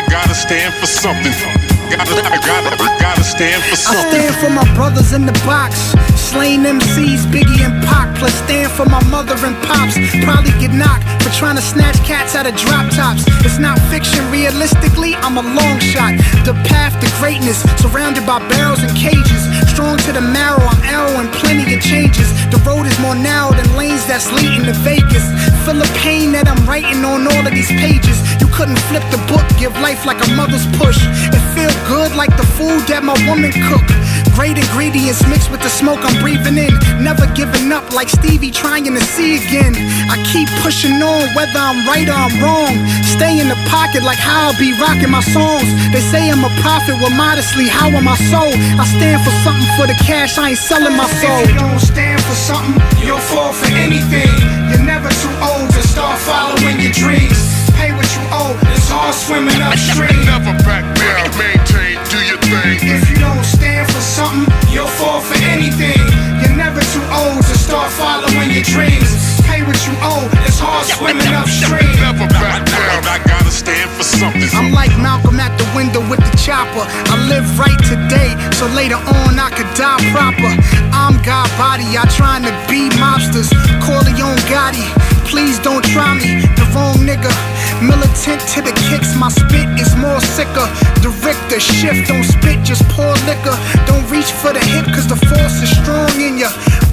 Gotta stand for something. Gotta something. I gotta stand for something. Gotta, stand for I stand for my brothers in the box. Slain MCs, Biggie and Pac. Plus stand for my mother and pops. Probably get knocked for trying to snatch cats out of drop tops. It's not fiction, realistically, I'm a long shot. The path to greatness, surrounded by barrels and cages. Strong to the marrow, I'm arrowing plenty of changes. The road is more narrow than lanes that's leading to Vegas. Feel the pain that I'm writing on all of these pages. You couldn't flip the book, give life like a mother's push. It feel good like the food that my woman cook. Great ingredients mixed with the smoke I'm breathing in. Never giving up like Stevie trying to see again. I keep pushing on whether I'm right or I'm wrong. Stay in the pocket like how I'll be rocking my songs. They say I'm a prophet, well modestly, how am I so? I stand for something for the cash, I ain't selling my soul. If you don't stand for something, you'll fall for anything. You're never too old to start following your dreams. Pay what you owe, it's hard swimming upstream. Never back down, maintain, do your thing. If you don't stand for something, you'll fall for anything. You're never too old to start following your dreams. Pay what you owe, it's hard swimming upstream. Never back down, I gotta stand for something. I'm like Malcolm at the window with the chopper. I live right today, so later on I could die proper. I'm God body, I trying to be mobsters. Corleone Gotti, please don't try me, the wrong nigga. Militant to the kicks, my spit is more sicker. The shift, don't spit, just pour liquor. Don't reach for the hip, cause the force is strong in ya.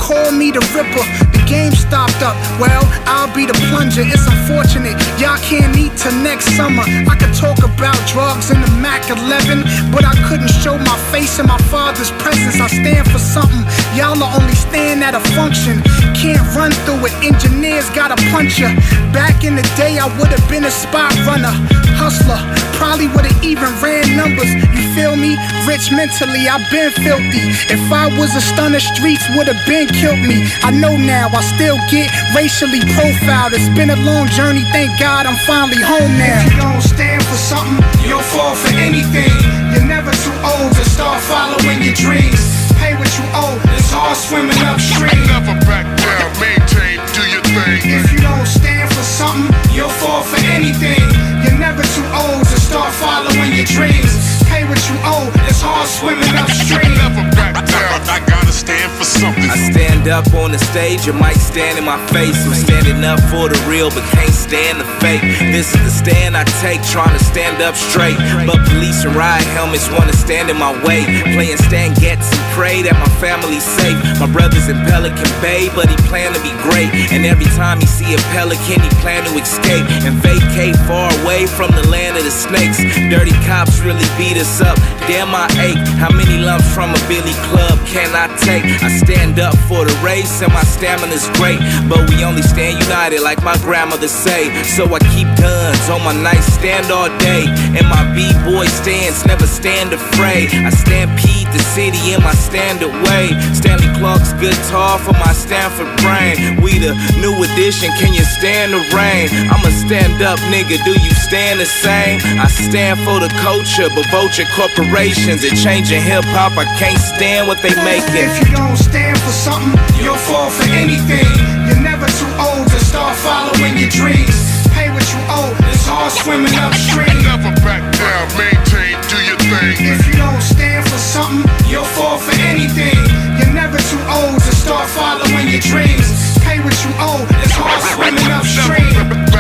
Call me the Ripper, the game stopped up. Well, I'll be the plunger, it's unfortunate. Y'all can't eat till next summer. I could talk about drugs in the Mac 11, but I couldn't show my face in my father's presence. I stand for something, y'all will only stand at a function. Can't run through it, engineers gotta punch ya. Back in the day, I would have been a spot runner. Hustler, probably would've even ran numbers. You feel me? Rich mentally, I've been filthy. If I was a stunner, streets would've been killed me. I know now, I still get racially profiled. It's been a long journey, thank God I'm finally home now. If you don't stand for something, you'll fall for anything. You're never too old to start following your dreams. Pay what you owe, it's hard swimming upstream. Never back down, maintain, do your thing. If you don't stand for something, you'll fall for anything. You're never too old to start following your dreams. Pay what you owe, it's hard swimming upstream. Never back down, I gotta stand for something. I stand up on the stage, your mic stand in my face. I'm standing up for the real, but can't stand the fake. This is the stand I take, trying to stand up straight. But police and riot helmets wanna stand in my way. Playing stand gets and pray that my family's safe. My brother's in Pelican Bay, but he plan to be great. And every time he see a pelican, he plan to escape and vacate far away from the land of the snakes. Dirty cops really beat us up. Damn, I ache. How many lumps from a Billy Club can I take? I stand up for the race, and my stamina's great. But we only stand united, like my grandmother say. So I keep guns on my nightstand all day. And my B-boy stands, never stand afraid. I stampede the city in my standard way. Stanley Clark's guitar for my Stanford brain. We the new edition, can you stand the rain? I'm a stand up nigga, do you stand the same? I stand for the culture, but vulture corporations are changing hip hop. I can't stand what they making. If you don't stand for something, you'll fall for anything. You're never too old to start following your dreams. Pay what you owe, it's hard swimming upstream. Never back down, maintain, do your thing. If you don't stand for something, you'll fall for anything. You're never too old to start following your dreams. Pay what you owe, it's hard swimming upstream.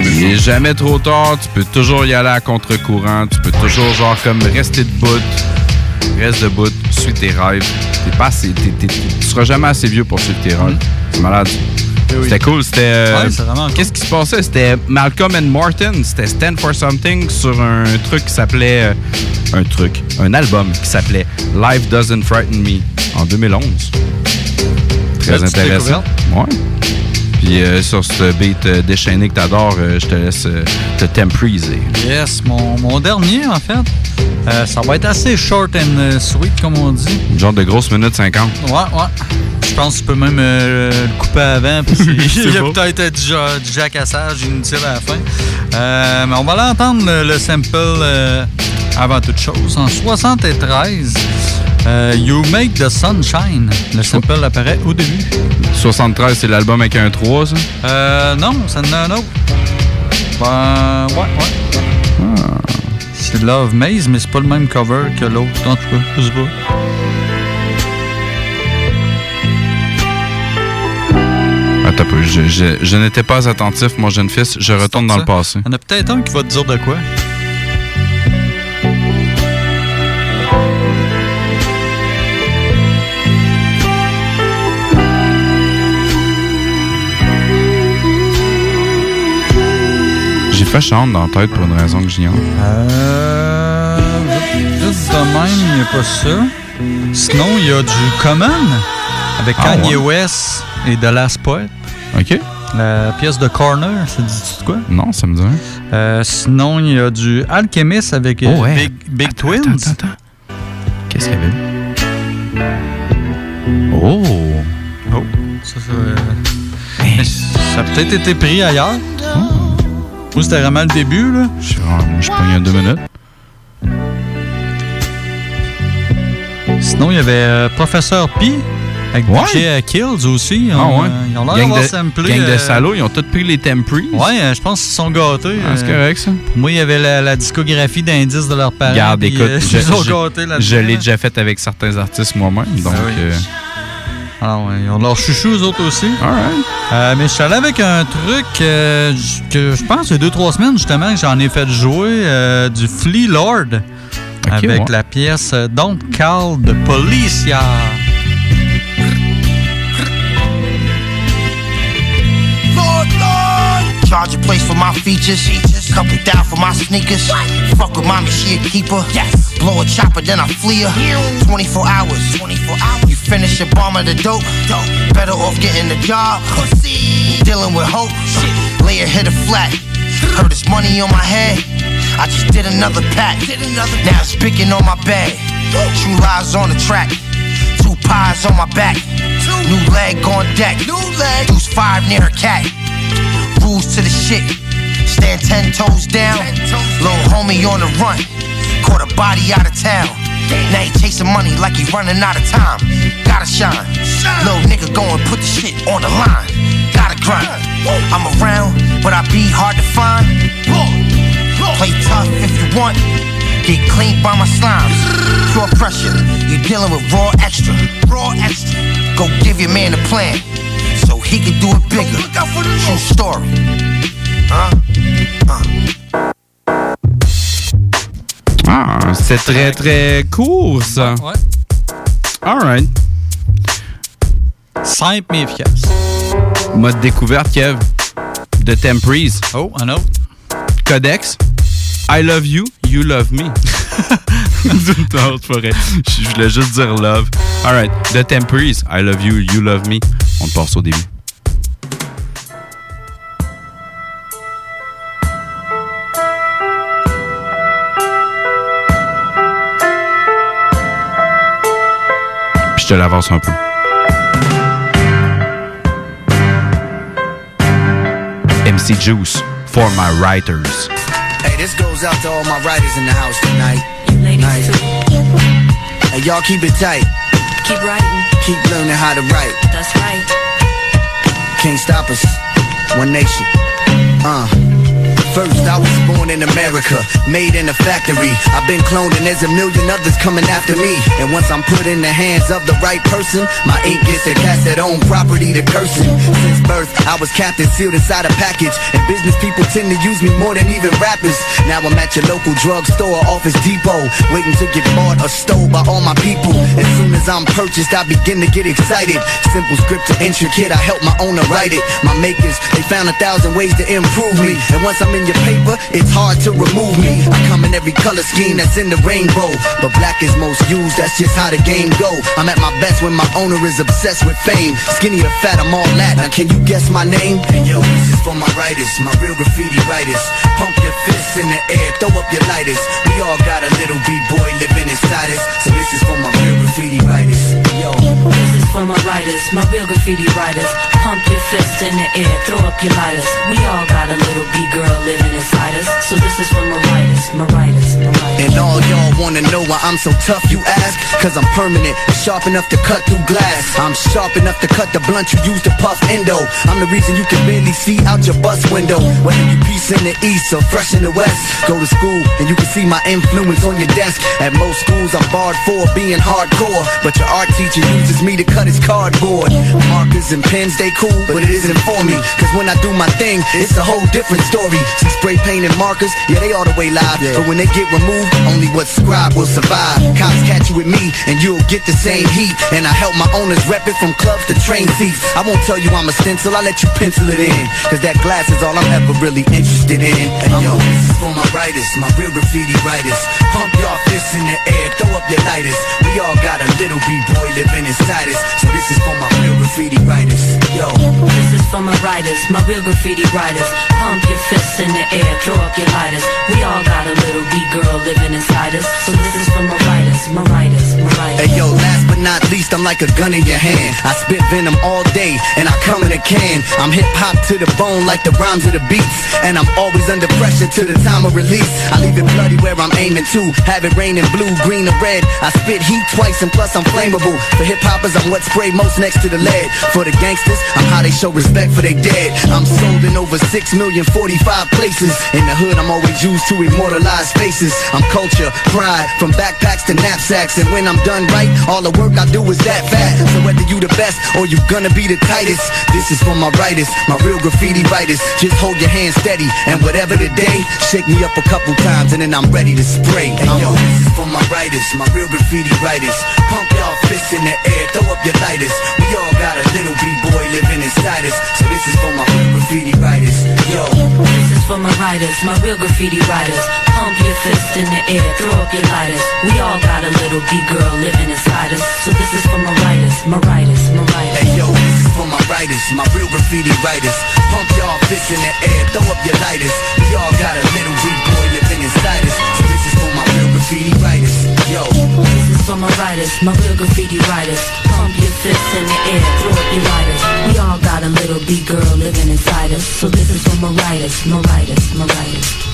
Il est jamais trop tard, tu peux toujours y aller à contre-courant, tu peux toujours genre comme rester debout, reste debout, suis tes rêves. T'es pas assez, t'es- t'es- tu seras jamais assez vieux pour suivre tes rêves. C'est malade. C'était cool, c'était... euh, Ouais, c'est vraiment cool. Qu'est-ce qui se passait? C'était Malcolm and Martin, c'était Stand for Something sur un truc qui s'appelait... euh, un truc, un album qui s'appelait Life Doesn't Frighten Me en 2011. Très intéressant. Ouais. Puis euh, sur ce beat euh, déchaîné que t'adores, euh, je te laisse te tempriser. Yes, mon, mon dernier, en fait. Ça va être assez short and sweet, comme on dit. Une genre de grosse minute 50. Ouais, ouais. Je pense que tu peux même euh, le couper avant, C'est y a peut-être euh, du, du jacassage inutile à la fin. Euh, mais on va aller entendre le, le sample avant toute chose. En 73, euh, You Make the Sunshine. Le sample apparaît au début. 73, c'est l'album avec un 3, ça? Euh, non, ça en a un autre. Ben, ouais, ouais. C'est Love Maze, mais c'est pas le même cover que l'autre, en tout cas. Je sais pas. Attends un peu, je, je- je n'étais pas attentif, mon jeune fils. Je retourne dans le passé. Il y en a peut-être un qui va te dire de quoi. J'ai fait chante dans la tête pour une raison que j'ignore. Euh. Juste de même, il n'y a pas ça. Sinon, il y a du Common avec Ah, Kanye ouais. West et The Last Poet. OK. La pièce de Corner, ça dit-tu de quoi? Non, ça me dit rien. Euh, sinon, il y a du Alchemist avec euh, Oh, ouais. Big, Big Twins. Qu'est-ce qu'il y avait? Oh! Oh! Ça, ça, euh, ça a peut-être été pris ailleurs. Ou c'était vraiment le début, là. Je je pogne a deux minutes. Sinon, il y avait euh, Professeur P avec Ouais. DJ euh, Kills aussi. Ah On, ouais? euh, Ils ont l'air d'avoir samplé. gang de salauds, ils ont tous pris les Temprees. Ouais, je pense qu'ils sont gâtés. Ah, c'est correct, ça. Pour moi, il y avait la, la discographie d'indices de leurs parents. Puis, écoute, euh, je, je- l'ai déjà fait avec certains artistes moi-même, donc... Ah oui. Alors, ouais, ils ont leur chouchou, eux autres aussi. Alright. Euh, mais je suis allé avec un truc euh, que je pense il y a deux, trois semaines, justement, que j'en ai fait jouer euh, du Flea Lord. avec ouais. la pièce euh, Don't Call the Policia. Lord, Lord. Charge a place for my features. Couple down for my sneakers. Fuck with mommy, she a keeper. Yes. Blow a chopper, then I flee her. 24 hours. 24 hours. Finish your bomb of the dope. dope. Better off getting the job. Pussy. Dealing with hope. Lay a hitter flat. Heard his money on my head. I just did another pack. Did another Now it's picking on my bag. True lies on the track. Two pies on my back. Two. New leg on deck. Deuce five near a cat. Rules to the shit. Stand ten toes down. Little homie on the run. Caught a body out of town. Now he chasing money like he running out of time. Gotta shine. Little nigga go and put the shit on the line. Gotta grind. I'm around, but I be hard to find. Play tough if you want. Get clean by my slime. Pure pressure. You dealing with raw extra. Raw extra. Go give your man a plan. So he can do it bigger. True story. Huh? Ah, c'est très très court ça. Ouais. Alright. Simple mais efficace. Mode découverte, Kev. De Temprise. Oh, un autre. Codex. I love you, you love me. non, vrai. Je voulais juste dire love. Alright. De Temprise. I love you, you love me. On passe au début. Te l'avance un peu. MC Juice for my writers. Hey, this goes out to all my writers in the house tonight. Nice. Hey, y'all keep it tight. Keep writing. Keep learning how to write. That's right. Can't stop us. One nation. Uh. First, I was born in America, made in a factory. I've been cloned and there's a million others coming after me. And once I'm put in the hands of the right person, my ink gets to cast that own property to cursing. Since birth, I was captain sealed inside a package. And business people tend to use me more than even rappers. Now I'm at your local drugstore, Office Depot, waiting to get bought or stole by all my people. As soon as I'm purchased, I begin to get excited. Simple script to intricate, I help my owner write it. My makers, they found a thousand ways to improve me. And once I'm in your paper, it's hard to remove me. I come in every color scheme that's in the rainbow. But black is most used, that's just how the game go. I'm at my best when my owner is obsessed with fame. Skinny or fat, I'm all that. Now can you guess my name? Hey yo, this is for my writers, my real graffiti writers. Pump your fists in the air, throw up your lighters. We all got a little b-boy living inside us. So this is for my real graffiti writers. Yo. For my writers, my real graffiti writers. Pump your fists in the air, throw up your lighters. We all got a little B-girl living inside us. So this is for my writers, my writers, my writers. And all y'all wanna know why I'm so tough, you ask? Cause I'm permanent, sharp enough to cut through glass. I'm sharp enough to cut the blunt you use to puff endo. I'm the reason you can barely see out your bus window. Whether you peace in the east or fresh in the west, go to school and you can see my influence on your desk. At most schools, I'm barred for being hardcore. But your art teacher uses me to cut his cardboard. Markers and pens, they cool, but it isn't for me. Cause when I do my thing, it's a whole different story. See spray paint and markers, yeah, they all the way live. But when they get removed, only what's scribed will survive. Cops catch you with me, and you'll get the same heat. And I help my owners rep it from clubs to train seats. I won't tell you I'm a stencil, I let you pencil it in. Cause that glass is all I'm ever really interested in. And yo, this is for my writers, my real graffiti writers. Pump y'all fists in the air, throw up your lighters. We all got a little b-boy living inside us. So this is for my real graffiti writers. Yo. This is for my writers, my real graffiti writers. Pump your fists in the air, throw up your lighters. We all got a little B-girl living inside us. So this is for my writers, my writers, my writers. Hey yo, last not least, I'm like a gun in your hand. I spit venom all day, and I come in a can. I'm hip hop to the bone, like the rhymes of the beats. And I'm always under pressure to the time of release. I leave it bloody where I'm aiming to. Have it raining blue, green, or red. I spit heat twice, and plus I'm flammable. For hip hoppers, I'm what spray most next to the lead. For the gangsters, I'm how they show respect for their dead. I'm sold in over 6 million 45 places. In the hood, I'm always used to immortalize faces. I'm culture, pride, from backpacks to knapsacks. And when I'm done right, all the work I do is that fat. So whether you the best or you gonna be the tightest, this is for my writers, my real graffiti writers. Just hold your hand steady, and whatever the day, shake me up a couple times, and then I'm ready to spray. Hey yo, this is for my writers, my real graffiti writers. Pump y'all fists in the air, throw up your lighters. We all got a little b-boy living inside us. So this is for my real graffiti writers. Yo. This is for my writers, my real graffiti writers. Pump your fist in the air, throw up your lighters. We all got a little B-girl living inside us. So this is for my writers, my writers, my writers. Hey yo, this is for my writers, my real graffiti writers. Pump y'all fists in the air, throw up your lighters. We all got a little B-boy living inside us. So this is for my real graffiti writers. Yo. This is for my writers, my real graffiti writers. Pump your fists in the air, throw up your lighters. We all got a little B girl living inside us. So this is for my writers, my writers, my writers.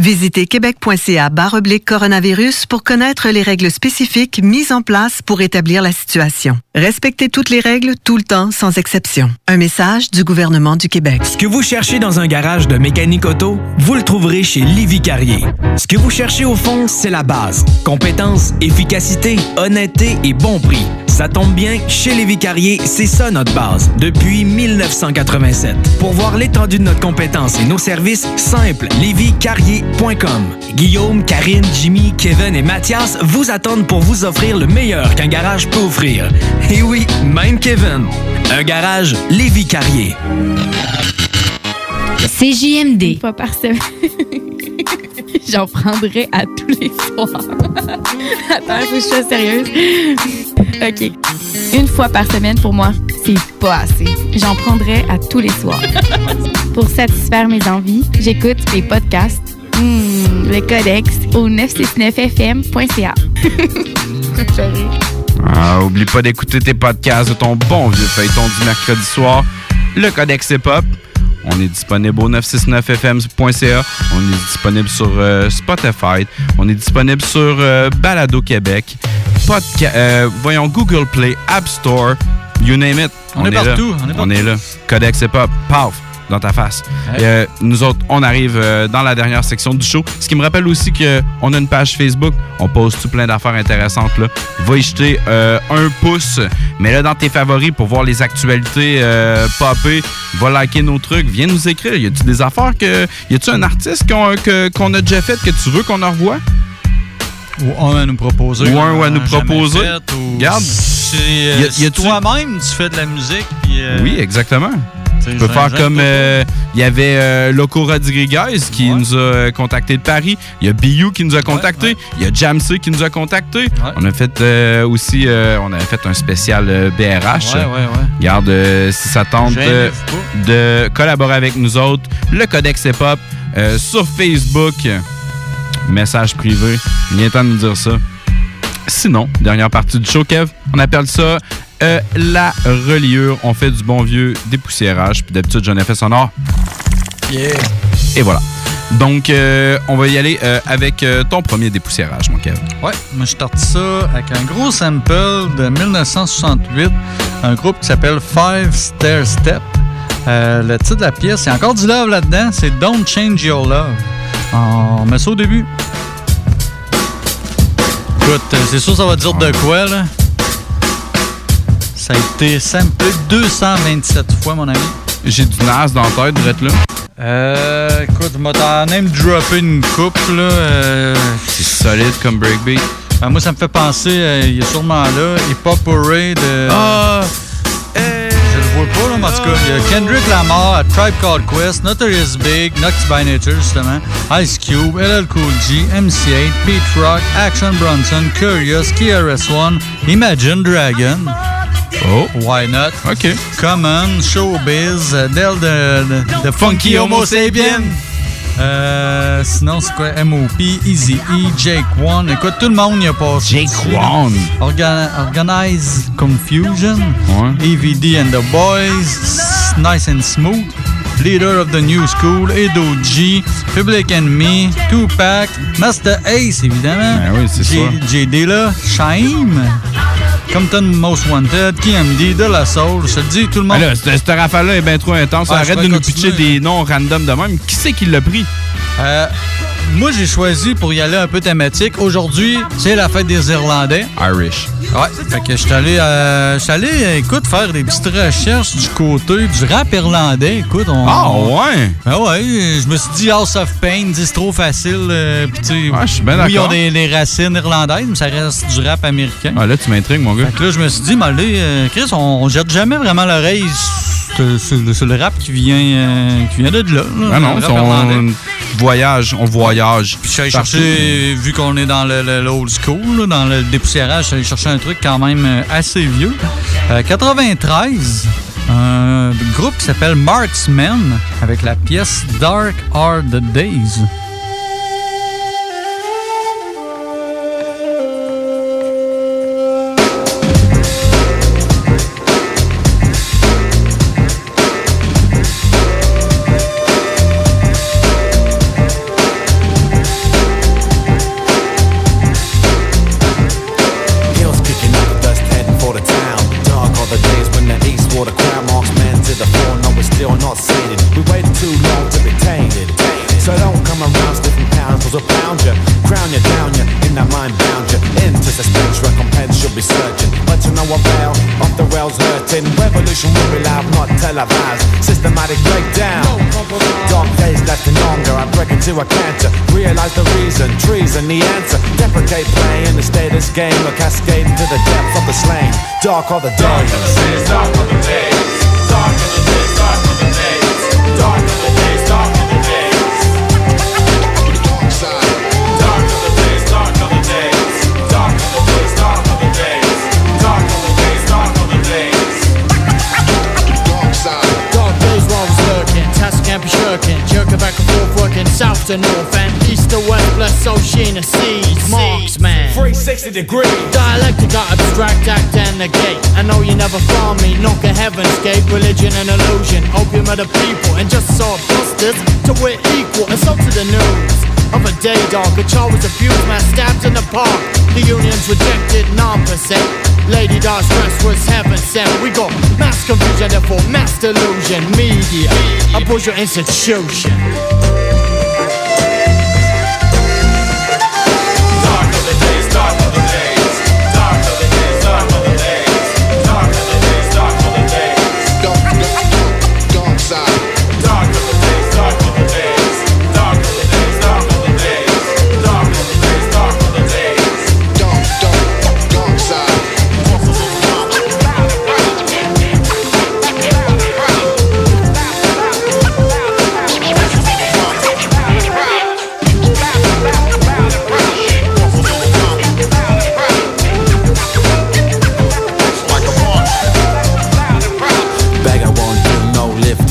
Visitez québec.ca oblique coronavirus pour connaître les règles spécifiques mises en place pour établir la situation. Respectez toutes les règles tout le temps sans exception. Un message du gouvernement du Québec. Ce que vous cherchez dans un garage de mécanique auto, vous le trouverez chez Livy Carrier. Ce que vous cherchez au fond, c'est la base. Compétence, efficacité, honnêteté et bon prix. Ça tombe bien, chez Lévi Carrier, c'est ça notre base, depuis 1987. Pour voir l'étendue de notre compétence et nos services, simple, lévicarrier.com. Guillaume, Karine, Jimmy, Kevin et Mathias vous attendent pour vous offrir le meilleur qu'un garage peut offrir. Et oui, même Kevin. Un garage Lévi Carrier. CJMD. Une fois par semaine. J'en prendrai à tous les soirs. Attends, faut que je sois sérieuse. OK. Une fois par semaine, pour moi, c'est pas assez. J'en prendrai à tous les soirs. pour satisfaire mes envies, j'écoute les podcasts. Hmm, le codex au 969fm.ca. Ah, oublie pas d'écouter tes podcasts de ton bon vieux feuilleton du mercredi soir, le Codex Hip Hop. On est disponible au 969fm.ca. On est disponible sur euh, Spotify. On est disponible sur euh, Balado Québec. Podca euh, voyons, Google Play, App Store, you name it. On est là. partout, on est On est là. Codex Hip Hop, paf, dans ta face. Euh, nous autres, on arrive euh, dans la dernière section du show. Ce qui me rappelle aussi qu'on a une page Facebook. On poste tout plein d'affaires intéressantes. Là. Va y jeter euh, un pouce. Mais là, dans tes favoris, pour voir les actualités popper, va liker nos trucs. Viens nous écrire. Y a-tu des affaires que. Y a-tu un artiste qu'on a déjà fait que tu veux qu'on en revoie? Ou un à nous proposer. Ou un à nous proposer. fait, ou Regarde. Si, euh, Y a- si y a-tu- toi-même, tu fais de la musique. puis, euh, Oui, exactement. Tu peux faire comme. pas. euh, Il y avait euh, Loco Rodriguez qui nous a contacté de Paris. Il y a BU qui nous a contacté. Il y a Jamsey qui nous a contacté. On a fait euh, aussi. on avait fait un spécial BRH. Regarde, si ça tente de collaborer avec nous autres, le Codex Hip Hop sur Facebook. Message privé. Il est temps de nous dire ça. Sinon, dernière partie du show, Kev, on appelle ça euh, la reliure. On fait du bon vieux dépoussiérage. Puis d'habitude, j'en ai fait sonore. Yeah. Et voilà. Donc, euh, on va y aller euh, avec euh, ton premier dépoussiérage, mon Kev. Ouais, moi je starte ça avec un gros sample de 1968, un groupe qui s'appelle Five Stair Step. Le titre de la pièce, il y a encore du love là-dedans, c'est Don't Change Your Love. On met ça au début. Écoute, c'est sûr ça va dire de quoi là. Ça a été samplé 227 fois, mon ami. J'ai du Nas dans la tête, direct là. Euh, écoute, je m'en même dropper une coupe, là. euh, C'est solide comme breakbeat. Ben, moi, ça me fait penser, euh, il est sûrement là, Hip Hop Parade. euh, Ah! Je le vois pas, là, mais en tout cas, il y a Kendrick Lamar, A Tribe Called Quest, Notorious Big, Knocked by Nature, justement, Ice Cube, LL Cool G, MC8, Pete Rock, Action Bronson, Curious, KRS-One, Imagine Dragon. Oh. Why not? OK. Common, Showbiz, Del the, the, the Funky Homo Sapien. Euh, sinon, c'est quoi? MOP, Easy E, Jake One. Écoute, tout le monde y a passé. Jake One. Organ Organized Confusion. Ouais. EVD and the Boys. Nice and Smooth. Leader of the New School. Edo G. Public Enemy. Tupac. Master Ace, évidemment. Ben oui, c'est J- ça. J. Dilla. Shaim. Compton Most Wanted. KMD. De La Soul. Je te le dis, tout le monde. Ah là, cette, cette rafale-là est bien trop intense. Ah, Arrête de nous pitcher des noms random de même. Qui c'est qui l'a pris? Euh, moi, j'ai choisi pour y aller un peu thématique. Aujourd'hui, c'est la fête des Irlandais. Irish. Ouais, fait que je suis allé, euh, allé, écoute, faire des petites recherches du côté du rap irlandais. Écoute, on. Ah, ouais? Ben ouais, je me suis dit House of Pain, c'est trop facile. euh, puis tu je suis bien oui, ils ont des, racines irlandaises, mais ça reste du rap américain. Ah, là, tu m'intrigues, mon gars. Fait que là, je me suis dit, mais là, euh, Chris, on, on jette jamais vraiment l'oreille sur, sur le- rap qui vient, euh, qui vient de là. là, Ah non, on voyage, on voyage. Puis je suis allé chercher, vu qu'on est dans le, le- le old school, là, dans le dépoussiérage, je suis allé chercher un truc quand même euh, assez vieux. Euh, 93, un groupe qui s'appelle Marksman avec la pièce Dark Are the Days. Televised. Systematic breakdown. Dark days lasting longer, I break into a canter. Realize the reason, treason, the answer. Deprecate playing the status game or cascade into the depths of the slain. Dark are the days. Dark are the days. Lurking, task can't be shirking, jerking back and forth, working south to north and east to west, bless ocean and seas. Marksman, 360 degrees. Dialectic, I abstract, act and negate. I know you never found me, knock a heaven's gate, religion and illusion, opium of the people, and just saw busters to we're equal, and so to the news. Of a day, dog, a child was abused, man stabbed in the park. The unions rejected 9%. Lady Di's dress was heaven sent. We got mass confusion, therefore mass delusion. Media, a bourgeois institution.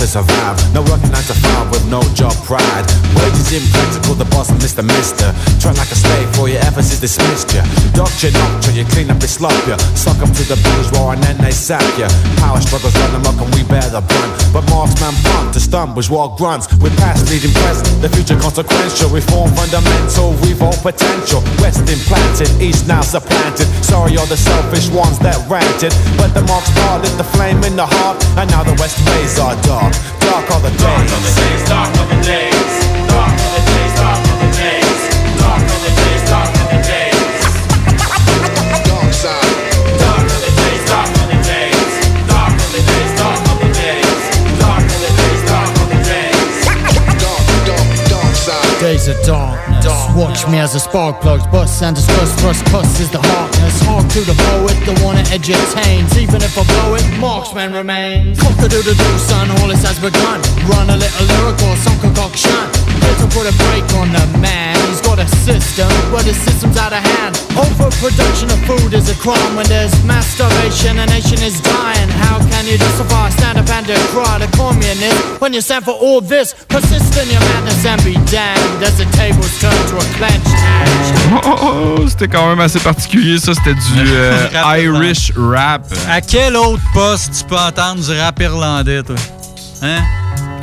Survive. No working nine to five with no job pride. Wages impractical, the boss and Mr. Mister. Try like a slave for your efforts is dismissed ya. Doctor, doctor, you clean up your slop ya. Suck up to the bourgeois and then they sack ya. Power struggles run amok and we bear the brunt. But marksman punt to stun bourgeois grunts. With past leading present, the future consequential. Reform fundamental, revolt potential. West implanted, east now supplanted. Sorry, you're the selfish ones that ranted. But the marks bar lit the flame in the heart. And now the west ways are dark. Dark are the days. Dark are the days. Dark are the days. Dark are the days. Dark are the days. Dark are the days. Dark side. Dark are the days. Dark are the days. Dark are the days. Dark are the days. Dark are the days. Dark are the days. Dark, dark, dark side. Days of darkness. Watch me as the spark plugs bust and discuss thrust cuss is the hardness. Hard to the poet, the one that edutains. Even if I blow it, marksman remains. Cock a doodle doo, son, all this has begun. Run a little lyrical, some concoction. Here to put a break on the man. He's a system, but his system's out of hand. Overproduction of food is a crime when there's mass starvation, a nation is dying. How can you justify stand up and decry the communist when you stand for all this? Persist in your madness and be damned as the tables turn to a clenched hand. Oh, oh, oh, c'était quand même assez particulier, ça. C'était du euh, Rap Irish rap. À quel autre poste tu peux entendre du rap irlandais, toi? Hein?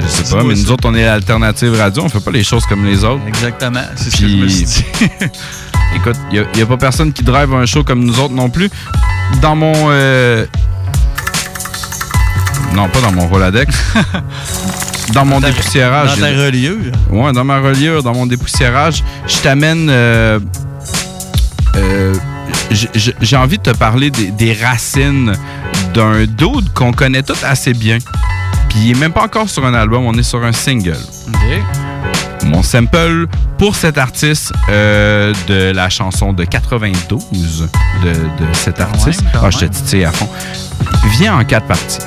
Je sais pas, mais nous autres, on est l'alternative radio. On fait pas les choses comme les autres. Exactement. C'est ce que je me suis dit. Écoute, il n'y a, pas personne qui drive un show comme nous autres non plus. Dans mon. euh, Non, pas dans mon Roladex. dans mon dépoussiérage. dans ta reliure? Ouais, dans ma reliure, dans mon dépoussiérage, je t'amène. euh, euh, j'ai envie de te parler des, des racines d'un dude qu'on connaît tous assez bien. Puis il est même pas encore sur un album, on est sur un single. Mon sample pour cet artiste euh, de la chanson de 92 de, de cet artiste, quand ah, je te titille à fond, vient en quatre parties.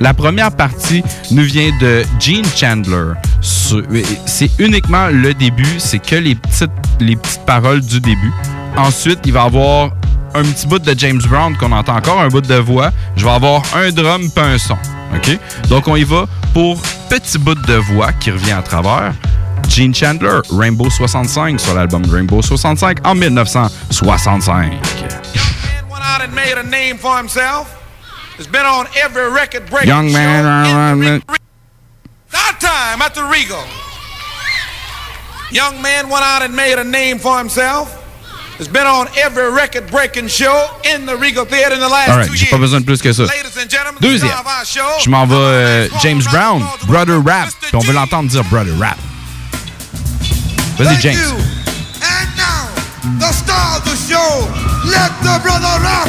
La première partie nous vient de Gene Chandler. Sur- C'est uniquement le début, c'est que les petites, les petites paroles du début. Ensuite, il va y avoir un petit bout de James Brown qu'on entend encore, un bout de voix. Je vais avoir un drum pas un son. OK? Donc, on y va pour petit bout de voix qui revient à travers. Gene Chandler, Rainbow 65 sur l'album Rainbow 65 en 1965. went out and made a name for himself. Has been on every record breaking Young man, That time at the Regal. Young man went out and made a name for himself. Has been on every record breaking show in the Regal Theater in the last Alright, two j'ai years. pas besoin de plus que ça. Deuxième, je m'en vais euh, James Brown, Brother Rap, puis on veut l'entendre dire Brother Rap. Vas-y, James.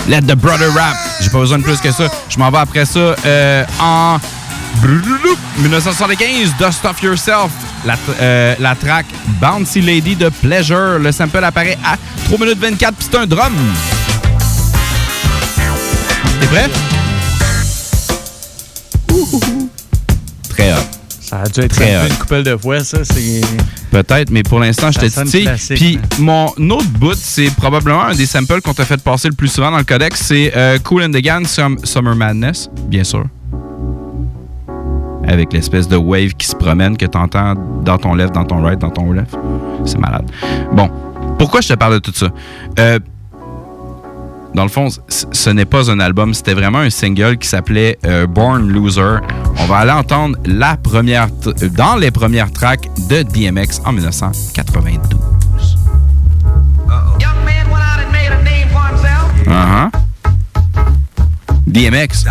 Let the Brother Rap. J'ai pas besoin de plus que ça. Je m'en vais après ça euh, en 1975, Dust Off Yourself. La, euh, la track Bouncy Lady de Pleasure. Le sample apparaît à 3 minutes 24 puis c'est un drum. T'es prêt? Très hot. Ça a dû être Très hot. une couple de fois, ça. C'est. Peut-être, mais pour l'instant, je te classique, Puis mon autre bout, c'est probablement un des samples qu'on t'a fait passer le plus souvent dans le codex. C'est euh, Cool and the Gang, Sum- Summer Madness, bien sûr. Avec l'espèce de wave qui se promène que tu entends dans ton left, dans ton right, dans ton left. C'est malade. Bon, pourquoi je te parle de tout ça? Euh, dans le fond, ce n'est pas un album, c'était vraiment un single qui s'appelait euh, Born Loser. On va aller entendre la première dans les premières tracks de DMX en 1992. Young man went out DMX.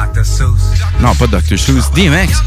Non, pas Dr. Seuss. DMX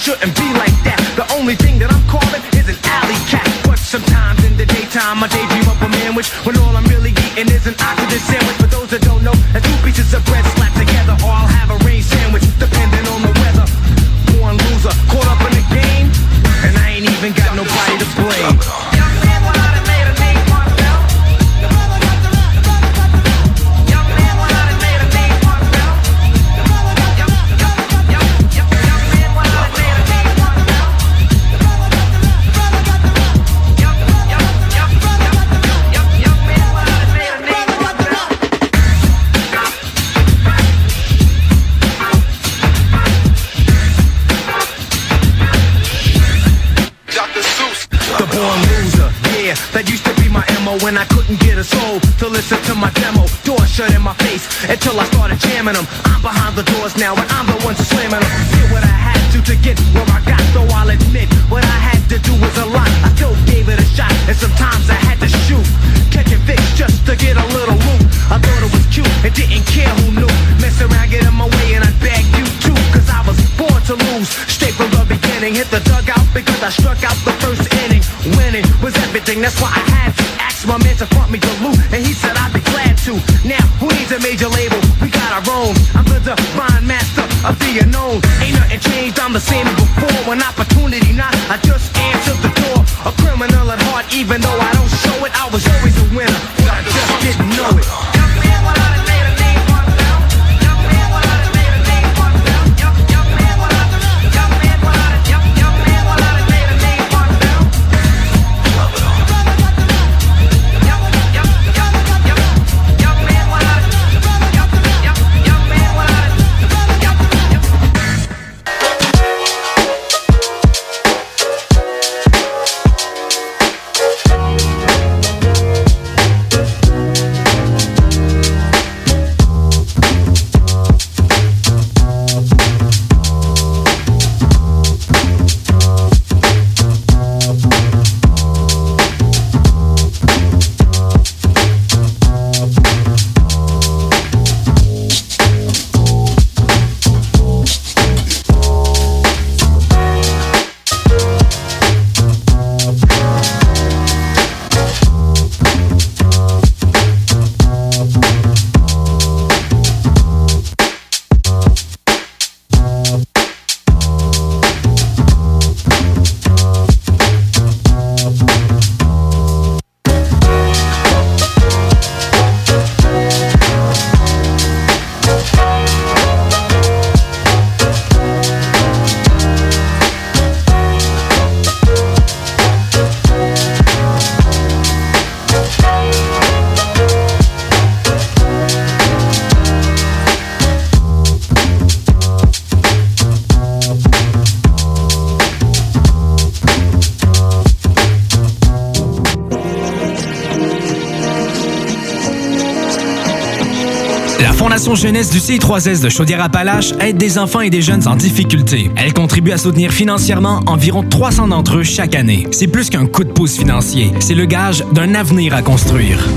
shouldn't be like that. The only thing that I'm calling is an alley cat. But sometimes in the daytime, I daydream of a sandwich when all I'm really eating is an oxygen sandwich. du CI3S de Chaudière-Appalaches aide des enfants et des jeunes en difficulté. Elle contribue à soutenir financièrement environ 300 d'entre eux chaque année. C'est plus qu'un coup de pouce financier, c'est le gage d'un avenir à construire.